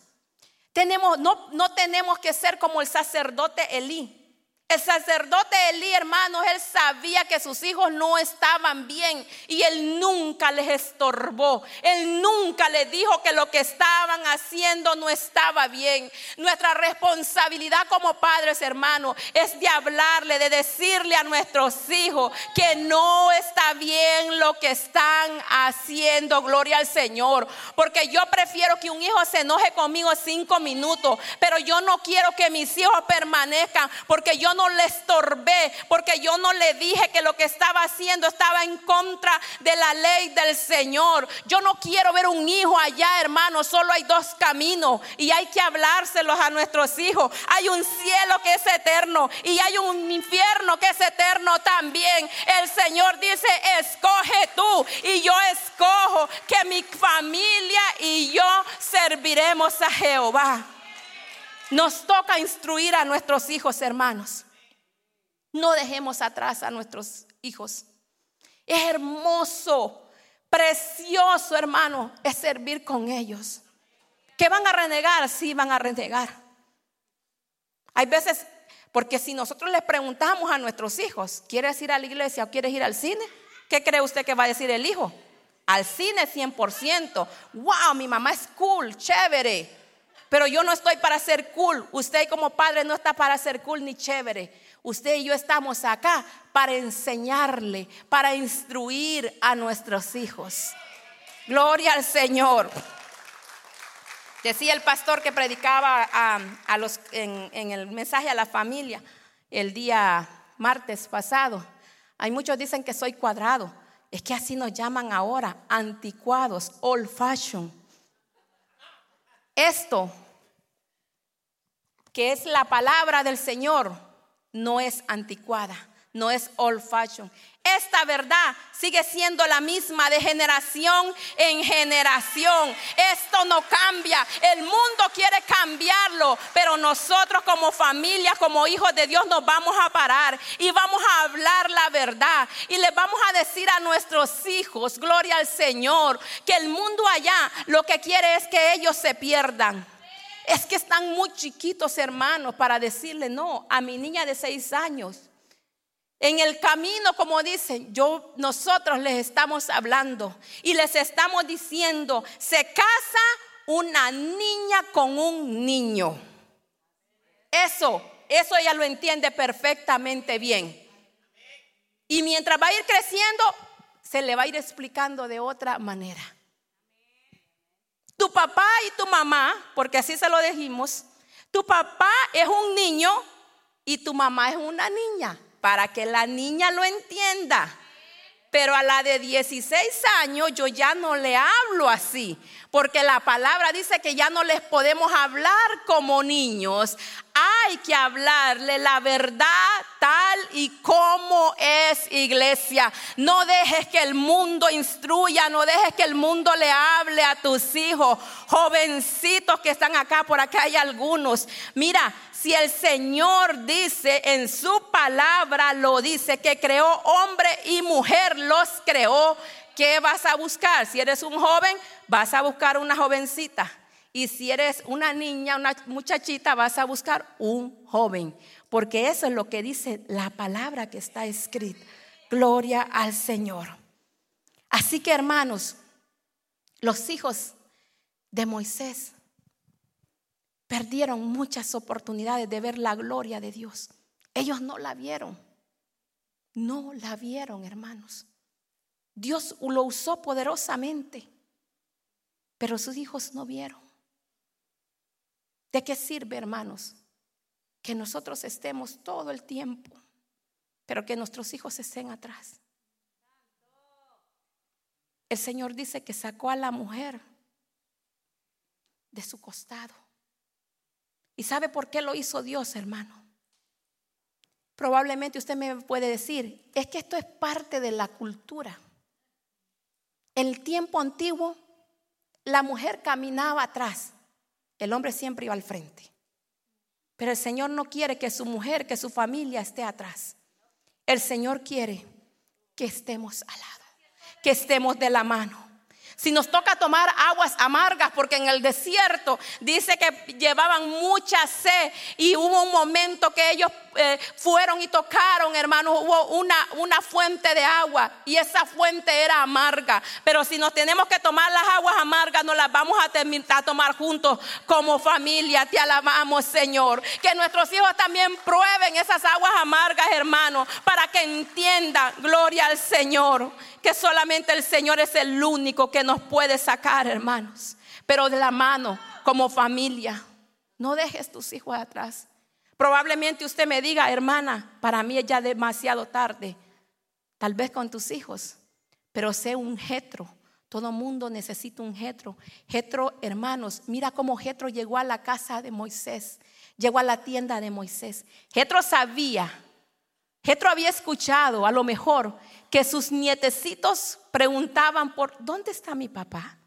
Tenemos, no, no tenemos que ser como el sacerdote Elí. El sacerdote Elí, hermanos, él sabía que sus hijos no estaban bien y él nunca les estorbó. Él nunca les dijo que lo que estaban haciendo no estaba bien. Nuestra responsabilidad como padres, hermanos, es de hablarle, de decirle a nuestros hijos que no está bien lo que están haciendo. Gloria al Señor. Porque yo prefiero que un hijo se enoje conmigo cinco minutos, pero yo no quiero que mis hijos permanezcan porque yo no le estorbé, porque yo no le dije que lo que estaba haciendo estaba en contra de la ley del Señor. Yo no quiero ver un hijo allá, hermano, solo hay dos caminos y hay que hablárselos a nuestros hijos. Hay un cielo que es eterno y hay un infierno que es eterno también. El Señor dice, escoge tú y yo escojo que mi familia y yo serviremos a Jehová. Nos toca instruir a nuestros hijos, hermanos. No dejemos atrás a nuestros hijos. Es hermoso, precioso, hermano, es servir con ellos. ¿Que van a renegar? Sí, van a renegar. Hay veces, porque si nosotros les preguntamos a nuestros hijos, ¿quieres ir a la iglesia o quieres ir al cine? ¿Qué cree usted que va a decir el hijo? Al cine 100%. Wow, mi mamá es cool, chévere. Pero yo no estoy para ser cool. Usted como padre no está para ser cool ni chévere. Usted y yo estamos acá para enseñarle, para instruir a nuestros hijos. Gloria al Señor. Decía el pastor que predicaba en, en el mensaje a la familia el día martes pasado. Hay muchos dicen que soy cuadrado. Es que así nos llaman ahora, anticuados, old fashion. Esto, que es la palabra del Señor, no es anticuada, no es old fashion. Esta verdad sigue siendo la misma de generación en generación. Esto no cambia. El mundo quiere cambiarlo, pero nosotros como familia, como hijos de Dios, nos vamos a parar y vamos a hablar la verdad. Y les vamos a decir a nuestros hijos, gloria al Señor, que el mundo allá lo que quiere es que ellos se pierdan. Es que están muy chiquitos, hermanos, para decirle no a mi niña de seis años. En el camino, como dicen, yo nosotros les estamos hablando y les estamos diciendo, se casa una niña con un niño. Eso, eso ella lo entiende perfectamente bien. Y mientras va a ir creciendo, se le va a ir explicando de otra manera. Tu papá y tu mamá, porque así se lo dijimos, tu papá es un niño y tu mamá es una niña para que la niña lo entienda. Pero a la de 16 años yo ya no le hablo así, porque la palabra dice que ya no les podemos hablar como niños. Hay que hablarle la verdad tal y como es iglesia. No dejes que el mundo instruya, no dejes que el mundo le hable a tus hijos, jovencitos que están acá, por acá hay algunos. Mira, si el Señor dice en su palabra, lo dice, que creó hombre y mujer, los creó, ¿qué vas a buscar? Si eres un joven, vas a buscar una jovencita. Y si eres una niña, una muchachita, vas a buscar un joven. Porque eso es lo que dice la palabra que está escrita. Gloria al Señor. Así que hermanos, los hijos de Moisés perdieron muchas oportunidades de ver la gloria de Dios. Ellos no la vieron. No la vieron, hermanos. Dios lo usó poderosamente, pero sus hijos no vieron. ¿De qué sirve, hermanos? Que nosotros estemos todo el tiempo, pero que nuestros hijos estén atrás. El Señor dice que sacó a la mujer de su costado ¿Y sabe por qué lo hizo Dios, hermano? Probablemente usted me puede decir, es que esto es parte de la cultura. En el tiempo antiguo, la mujer caminaba atrás, el hombre siempre iba al frente. Pero el Señor no quiere que su mujer, que su familia esté atrás. El Señor quiere que estemos al lado, que estemos de la mano. Si nos toca tomar aguas amargas, porque en el desierto dice que llevaban mucha sed y hubo un momento que ellos eh, fueron y tocaron, hermanos, hubo una, una fuente de agua y esa fuente era amarga. Pero si nos tenemos que tomar las aguas amargas, nos las vamos a, a tomar juntos como familia. Te alabamos, Señor. Que nuestros hijos también prueben esas aguas amargas, hermanos, para que entiendan, gloria al Señor, que solamente el Señor es el único que nos puede sacar, hermanos. Pero de la mano, como familia, no dejes tus hijos atrás. Probablemente usted me diga, hermana, para mí es ya demasiado tarde, tal vez con tus hijos, pero sé un jetro. Todo mundo necesita un jetro. Jetro, hermanos, mira cómo Jetro llegó a la casa de Moisés, llegó a la tienda de Moisés. Jetro sabía, Jetro había escuchado a lo mejor que sus nietecitos preguntaban por, ¿dónde está mi papá?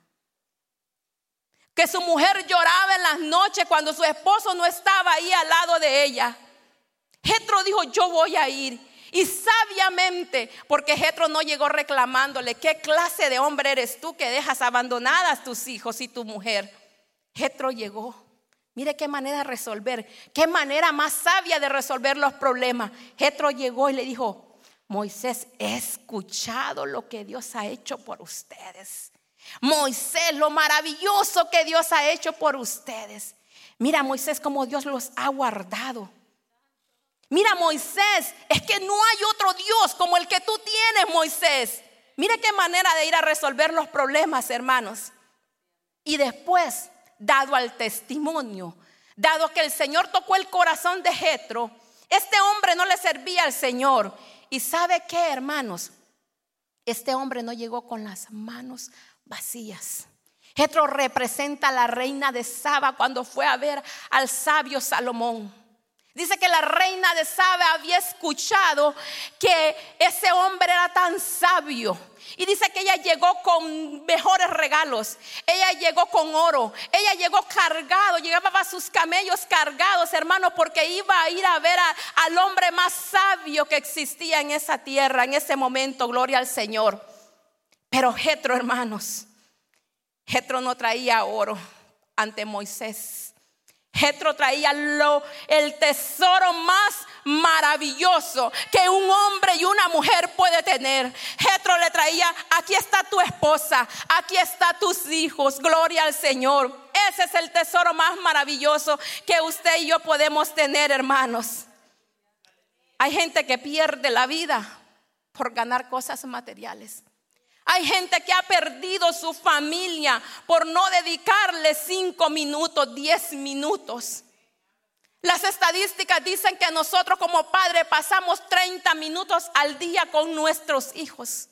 Que su mujer lloraba en las noches cuando su esposo no estaba ahí al lado de ella. Jetro dijo, yo voy a ir. Y sabiamente, porque Jetro no llegó reclamándole, ¿qué clase de hombre eres tú que dejas abandonadas tus hijos y tu mujer? Jetro llegó. Mire qué manera de resolver, qué manera más sabia de resolver los problemas. Jetro llegó y le dijo, Moisés, he escuchado lo que Dios ha hecho por ustedes. Moisés, lo maravilloso que Dios ha hecho por ustedes. Mira Moisés como Dios los ha guardado. Mira Moisés, es que no hay otro Dios como el que tú tienes, Moisés. Mira qué manera de ir a resolver los problemas, hermanos. Y después, dado al testimonio, dado que el Señor tocó el corazón de Jetro, este hombre no le servía al Señor. ¿Y sabe qué, hermanos? Este hombre no llegó con las manos vacías. Jetro representa a la reina de Saba cuando fue a ver al sabio Salomón. Dice que la reina de Saba había escuchado que ese hombre era tan sabio. Y dice que ella llegó con mejores regalos. Ella llegó con oro. Ella llegó cargado. Llegaba sus camellos cargados, hermano, porque iba a ir a ver al hombre más sabio que existía en esa tierra, en ese momento. Gloria al Señor. Pero Jetro, hermanos, Jetro no traía oro ante Moisés. Jetro traía lo, el tesoro más maravilloso que un hombre y una mujer puede tener. Jetro le traía, aquí está tu esposa, aquí está tus hijos, gloria al Señor. Ese es el tesoro más maravilloso que usted y yo podemos tener, hermanos. Hay gente que pierde la vida por ganar cosas materiales. Hay gente que ha perdido su familia por no dedicarle cinco minutos, diez minutos. Las estadísticas dicen que nosotros como padres pasamos 30 minutos al día con nuestros hijos.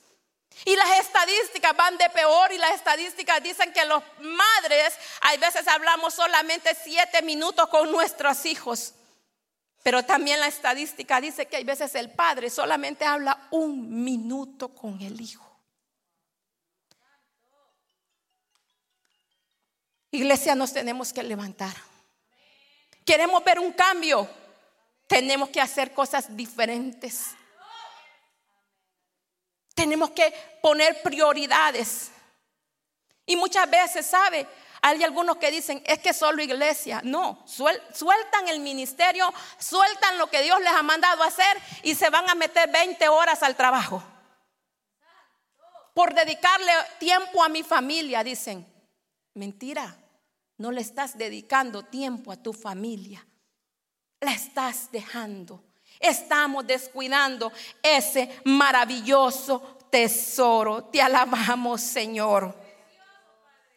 Y las estadísticas van de peor y las estadísticas dicen que los madres hay veces hablamos solamente siete minutos con nuestros hijos. Pero también la estadística dice que hay veces el padre solamente habla un minuto con el hijo. Iglesia, nos tenemos que levantar. Queremos ver un cambio. Tenemos que hacer cosas diferentes. Tenemos que poner prioridades. Y muchas veces, ¿sabe? Hay algunos que dicen, es que solo iglesia. No, sueltan el ministerio, sueltan lo que Dios les ha mandado hacer y se van a meter 20 horas al trabajo. Por dedicarle tiempo a mi familia, dicen. Mentira. No le estás dedicando tiempo a tu familia. La estás dejando. Estamos descuidando ese maravilloso tesoro. Te alabamos, Señor.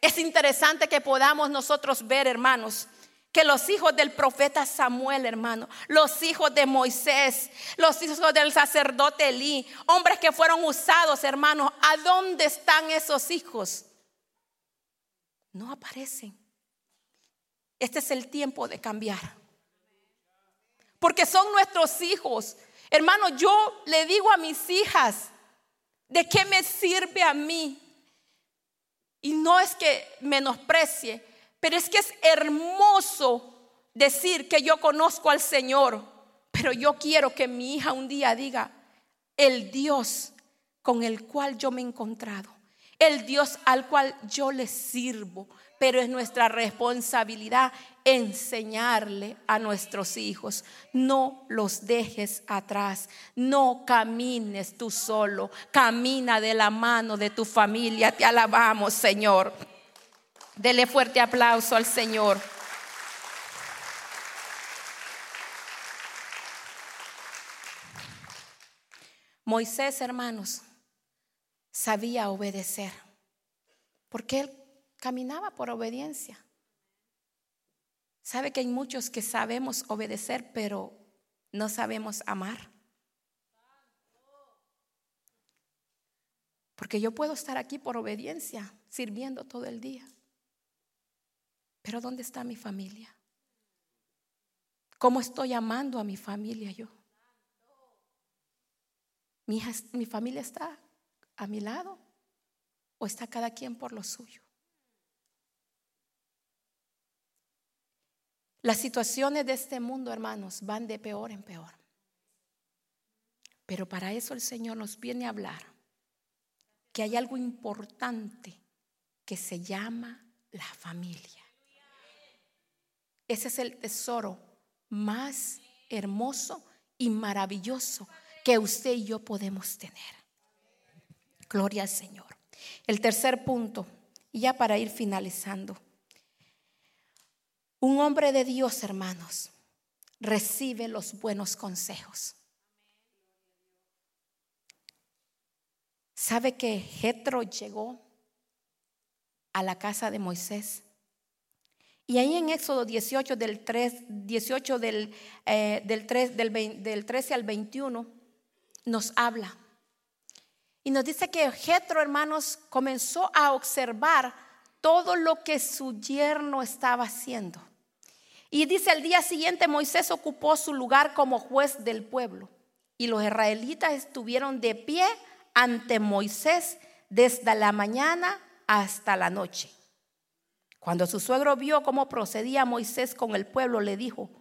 Es interesante que podamos nosotros ver, hermanos, que los hijos del profeta Samuel, hermano, los hijos de Moisés, los hijos del sacerdote Elí, hombres que fueron usados, hermanos, ¿a dónde están esos hijos? No aparecen. Este es el tiempo de cambiar. Porque son nuestros hijos. Hermano, yo le digo a mis hijas, ¿de qué me sirve a mí? Y no es que menosprecie, pero es que es hermoso decir que yo conozco al Señor, pero yo quiero que mi hija un día diga, el Dios con el cual yo me he encontrado, el Dios al cual yo le sirvo, pero es nuestra responsabilidad enseñarle a nuestros hijos. No los dejes atrás, no camines tú solo, camina de la mano de tu familia. Te alabamos, Señor. Dele fuerte aplauso al Señor. Moisés, hermanos, sabía obedecer, porque él caminaba por obediencia. Sabe que hay muchos que sabemos obedecer, pero no sabemos amar. Porque yo puedo estar aquí por obediencia, sirviendo todo el día. Pero ¿dónde está mi familia? ¿Cómo estoy amando a mi familia yo? ¿Mi, mi familia está a mi lado o está cada quien por lo suyo? Las situaciones de este mundo, hermanos, van de peor en peor. Pero para eso el Señor nos viene a hablar que hay algo importante que se llama la familia. Ese es el tesoro más hermoso y maravilloso que usted y yo podemos tener. Gloria al Señor. El tercer punto, y ya para ir finalizando. Un hombre de Dios, hermanos, recibe los buenos consejos. ¿Sabe que Jetro llegó a la casa de Moisés? Y ahí en Éxodo 18 del 3, 18 del, eh, del, 3, del, del 13 al 21 nos habla. Y nos dice que Jetro, hermanos, comenzó a observar todo lo que su yerno estaba haciendo. Y dice, el día siguiente Moisés ocupó su lugar como juez del pueblo. Y los israelitas estuvieron de pie ante Moisés desde la mañana hasta la noche. Cuando su suegro vio cómo procedía Moisés con el pueblo, le dijo,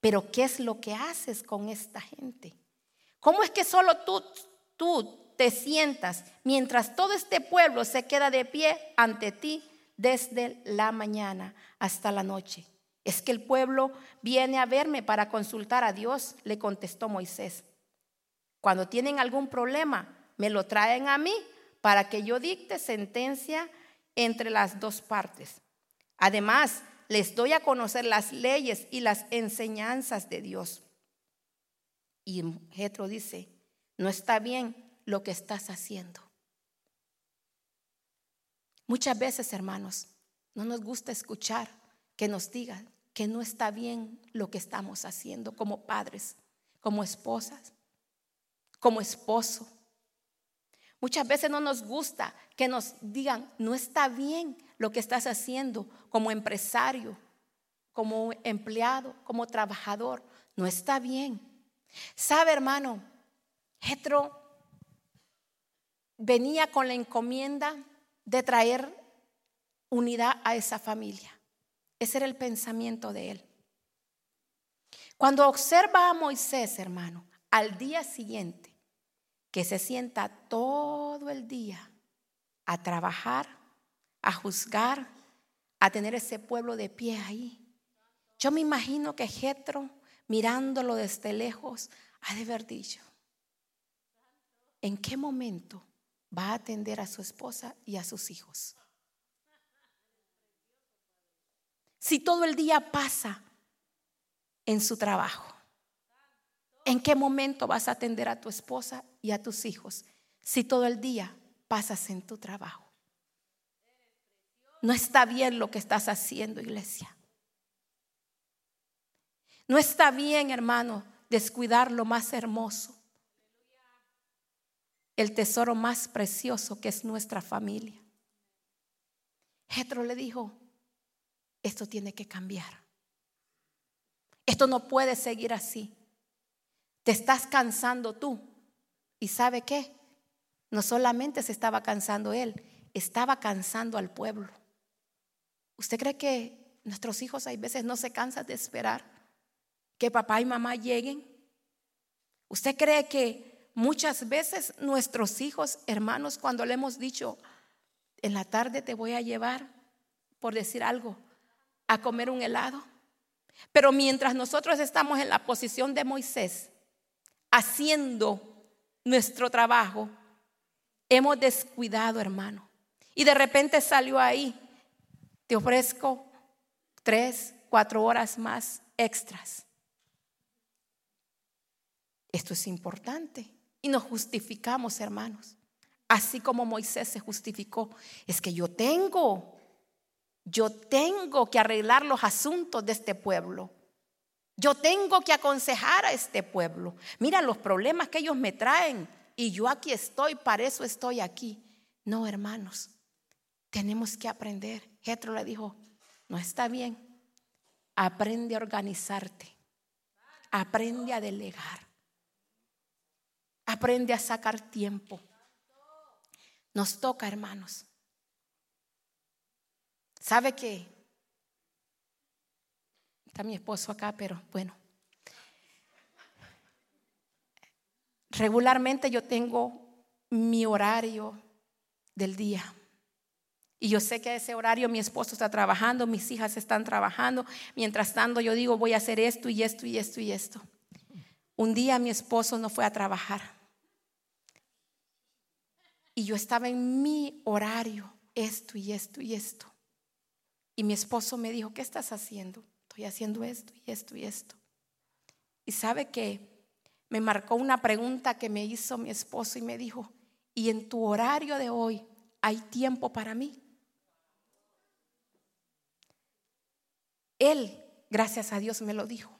pero ¿qué es lo que haces con esta gente? ¿Cómo es que solo tú, tú te sientas mientras todo este pueblo se queda de pie ante ti desde la mañana hasta la noche? Es que el pueblo viene a verme para consultar a Dios, le contestó Moisés. Cuando tienen algún problema, me lo traen a mí para que yo dicte sentencia entre las dos partes. Además, les doy a conocer las leyes y las enseñanzas de Dios. Y Jetro dice, no está bien lo que estás haciendo. Muchas veces, hermanos, no nos gusta escuchar que nos digan que no está bien lo que estamos haciendo como padres, como esposas, como esposo. Muchas veces no nos gusta que nos digan, no está bien lo que estás haciendo como empresario, como empleado, como trabajador. No está bien. ¿Sabe, hermano? Jetro venía con la encomienda de traer unidad a esa familia. Ese era el pensamiento de él. Cuando observa a Moisés, hermano, al día siguiente, que se sienta todo el día a trabajar, a juzgar, a tener ese pueblo de pie ahí. Yo me imagino que Jetro, mirándolo desde lejos, ha de haber dicho, ¿en qué momento va a atender a su esposa y a sus hijos? si todo el día pasa en su trabajo? ¿En qué momento vas a atender a tu esposa y a tus hijos si todo el día pasas en tu trabajo? No está bien lo que estás haciendo, iglesia. No está bien, hermano, descuidar lo más hermoso, el tesoro más precioso que es nuestra familia. Jetro le dijo, esto tiene que cambiar. Esto no puede seguir así. Te estás cansando tú. ¿Y sabe qué? No solamente se estaba cansando él, estaba cansando al pueblo. ¿Usted cree que nuestros hijos hay veces no se cansan de esperar que papá y mamá lleguen? ¿Usted cree que muchas veces nuestros hijos, hermanos, cuando le hemos dicho, en la tarde te voy a llevar, por decir algo, a comer un helado. Pero mientras nosotros estamos en la posición de Moisés, haciendo nuestro trabajo, hemos descuidado, hermano. Y de repente salió ahí, te ofrezco tres, cuatro horas más extras. Esto es importante. Y nos justificamos, hermanos. Así como Moisés se justificó. Es que yo tengo yo tengo que arreglar los asuntos de este pueblo. Yo tengo que aconsejar a este pueblo. Mira los problemas que ellos me traen y yo aquí estoy, para eso estoy aquí. No, hermanos, tenemos que aprender. Jetro le dijo, no está bien. Aprende a organizarte. Aprende a delegar. Aprende a sacar tiempo. Nos toca, hermanos, ¿Sabe qué? Está mi esposo acá, pero bueno. Regularmente yo tengo mi horario del día. Y yo sé que a ese horario mi esposo está trabajando, mis hijas están trabajando. Mientras tanto yo digo, voy a hacer esto y esto y esto y esto. Un día mi esposo no fue a trabajar. Y yo estaba en mi horario, esto y esto y esto. Y mi esposo me dijo, ¿qué estás haciendo? estoy haciendo esto y esto y esto. Y sabe que me marcó una pregunta que me hizo mi esposo y me dijo, ¿y en tu horario de hoy hay tiempo para mí? Él, gracias a Dios, me lo dijo.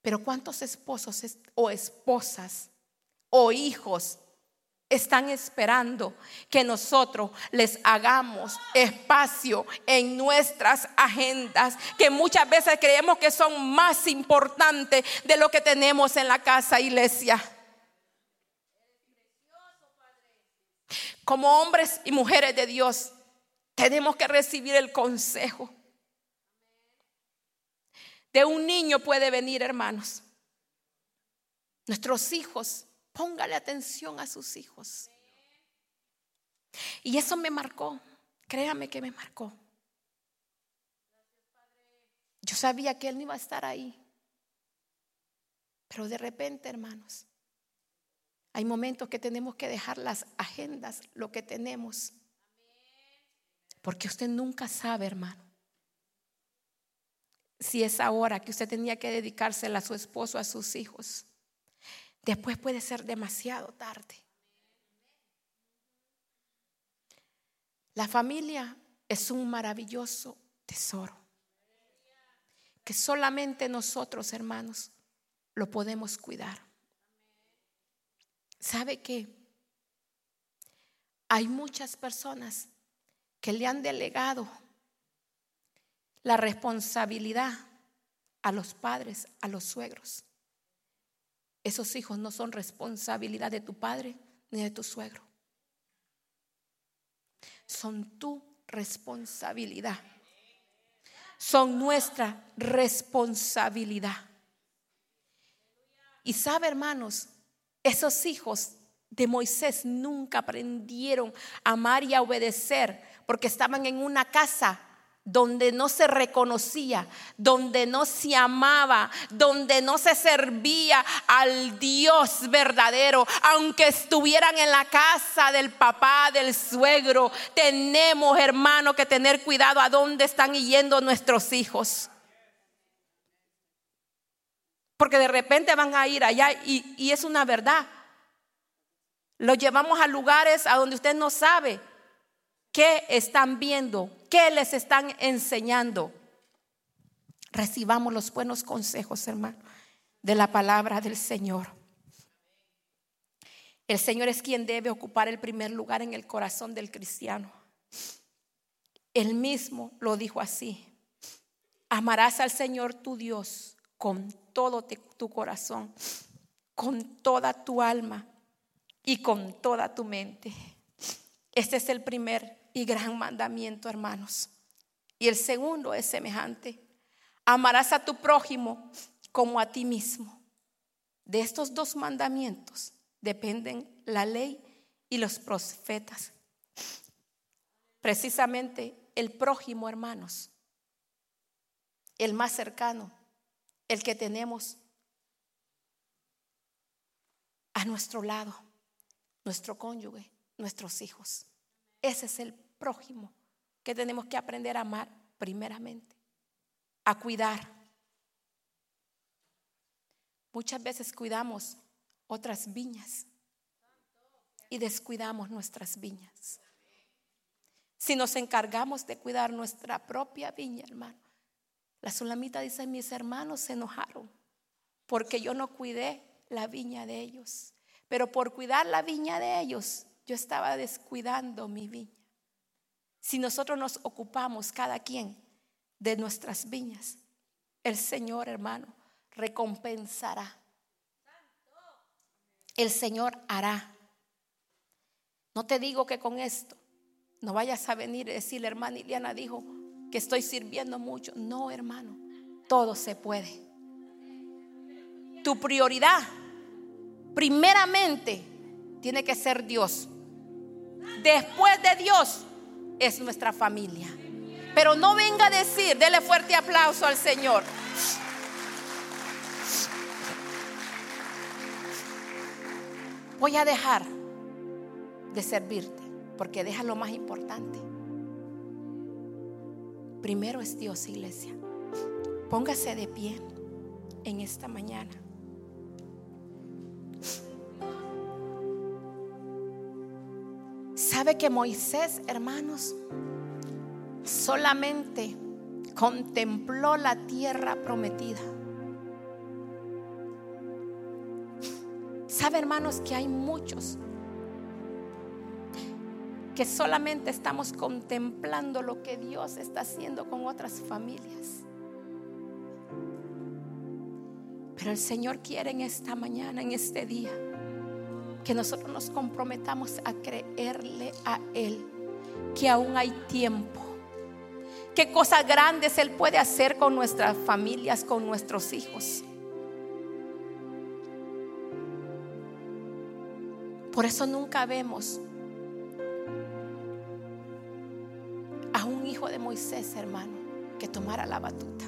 Pero ¿cuántos esposos o esposas o hijos están esperando que nosotros les hagamos espacio en nuestras agendas, que muchas veces creemos que son más importantes de lo que tenemos en la casa iglesia. Como hombres y mujeres de Dios, tenemos que recibir el consejo. De un niño puede venir, hermanos. Nuestros hijos Póngale atención a sus hijos. Y eso me marcó, créame que me marcó. Yo sabía que él no iba a estar ahí. Pero de repente, hermanos, hay momentos que tenemos que dejar las agendas, lo que tenemos. Porque usted nunca sabe, hermano, si es ahora que usted tenía que dedicársela a su esposo, a sus hijos. Después puede ser demasiado tarde. La familia es un maravilloso tesoro que solamente nosotros, hermanos, lo podemos cuidar. ¿Sabe qué? Hay muchas personas que le han delegado la responsabilidad a los padres, a los suegros. Esos hijos no son responsabilidad de tu padre ni de tu suegro. Son tu responsabilidad. Son nuestra responsabilidad. Y sabe, hermanos, esos hijos de Moisés nunca aprendieron a amar y a obedecer porque estaban en una casa donde no se reconocía, donde no se amaba, donde no se servía al Dios verdadero, aunque estuvieran en la casa del papá, del suegro, tenemos, hermano, que tener cuidado a dónde están yendo nuestros hijos. Porque de repente van a ir allá y, y es una verdad. Lo llevamos a lugares a donde usted no sabe qué están viendo, ¿Qué les están enseñando? Recibamos los buenos consejos, hermano, de la palabra del Señor. El Señor es quien debe ocupar el primer lugar en el corazón del cristiano. Él mismo lo dijo así. Amarás al Señor tu Dios con todo tu corazón, con toda tu alma y con toda tu mente. Este es el primer y gran mandamiento, hermanos. Y el segundo es semejante. Amarás a tu prójimo como a ti mismo. De estos dos mandamientos dependen la ley y los profetas. Precisamente el prójimo, hermanos, el más cercano, el que tenemos a nuestro lado, nuestro cónyuge, nuestros hijos. Ese es el prójimo que tenemos que aprender a amar primeramente, a cuidar. Muchas veces cuidamos otras viñas y descuidamos nuestras viñas. Si nos encargamos de cuidar nuestra propia viña, hermano, la sulamita dice, mis hermanos se enojaron porque yo no cuidé la viña de ellos. Pero por cuidar la viña de ellos, yo estaba descuidando mi viña. Si nosotros nos ocupamos cada quien de nuestras viñas, el Señor, hermano, recompensará. El Señor hará. No te digo que con esto no vayas a venir y decirle, hermana Iliana dijo que estoy sirviendo mucho. No, hermano, todo se puede. Tu prioridad, primeramente, tiene que ser Dios después de Dios es nuestra familia. Pero no venga a decir, dele fuerte aplauso al Señor. Voy a dejar de servirte porque deja lo más importante. Primero es Dios, iglesia. Póngase de pie en esta mañana. ¿Sabe que Moisés, hermanos, solamente contempló la tierra prometida? ¿Sabe, hermanos, que hay muchos que solamente estamos contemplando lo que Dios está haciendo con otras familias? Pero el Señor quiere en esta mañana, en este día, que nosotros nos comprometamos a creerle a Él, que aún hay tiempo, que cosas grandes Él puede hacer con nuestras familias, con nuestros hijos. Por eso nunca vemos a un hijo de Moisés, hermano, que tomara la batuta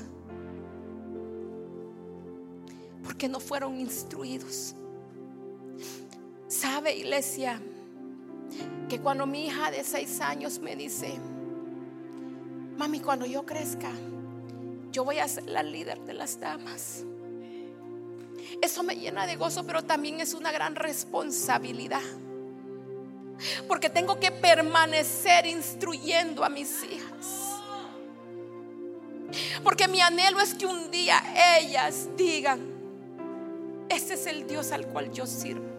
porque no fueron instruidos. ¿Sabe, iglesia? Que cuando mi hija de seis años me dice, mami, cuando yo crezca, yo voy a ser la líder de las damas. Eso me llena de gozo, pero también es una gran responsabilidad. Porque tengo que permanecer instruyendo a mis hijas. Porque mi anhelo es que un día ellas digan, ese es el Dios al cual yo sirvo.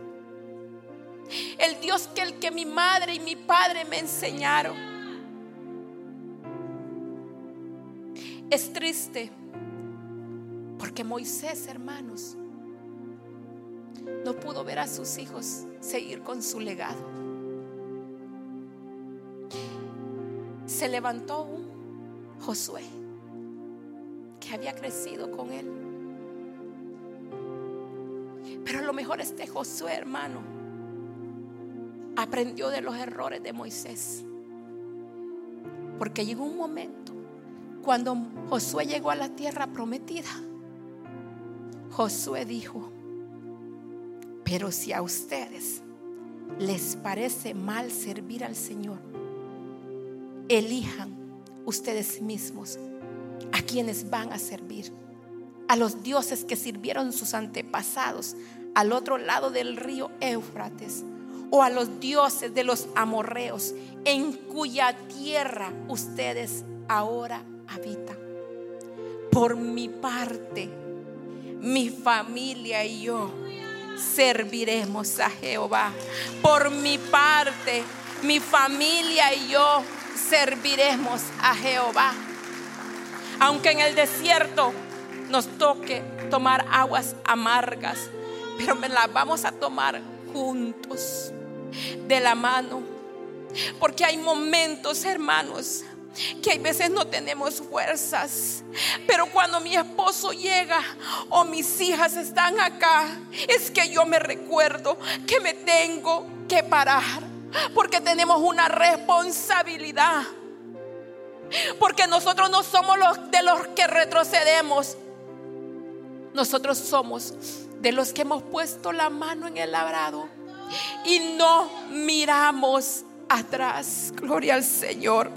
El Dios que el que mi madre y mi padre me enseñaron. Es triste porque Moisés, hermanos, no pudo ver a sus hijos seguir con su legado. Se levantó un Josué que había crecido con él pero a lo mejor este Josué, hermano, aprendió de los errores de Moisés. Porque llegó un momento cuando Josué llegó a la tierra prometida. Josué dijo, pero si a ustedes les parece mal servir al Señor, elijan ustedes mismos a quienes van a servir a los dioses que sirvieron sus antepasados al otro lado del río Éufrates, o a los dioses de los amorreos en cuya tierra ustedes ahora habitan. Por mi parte, mi familia y yo serviremos a Jehová. Por mi parte, mi familia y yo serviremos a Jehová. Aunque en el desierto nos toque tomar aguas amargas, pero me las vamos a tomar juntos, de la mano. Porque hay momentos, hermanos, que hay veces no tenemos fuerzas. Pero cuando mi esposo llega o mis hijas están acá, es que yo me recuerdo que me tengo que parar. Porque tenemos una responsabilidad. Porque nosotros no somos los de los que retrocedemos. Nosotros somos de los que hemos puesto la mano en el labrado y no miramos atrás. Gloria al Señor.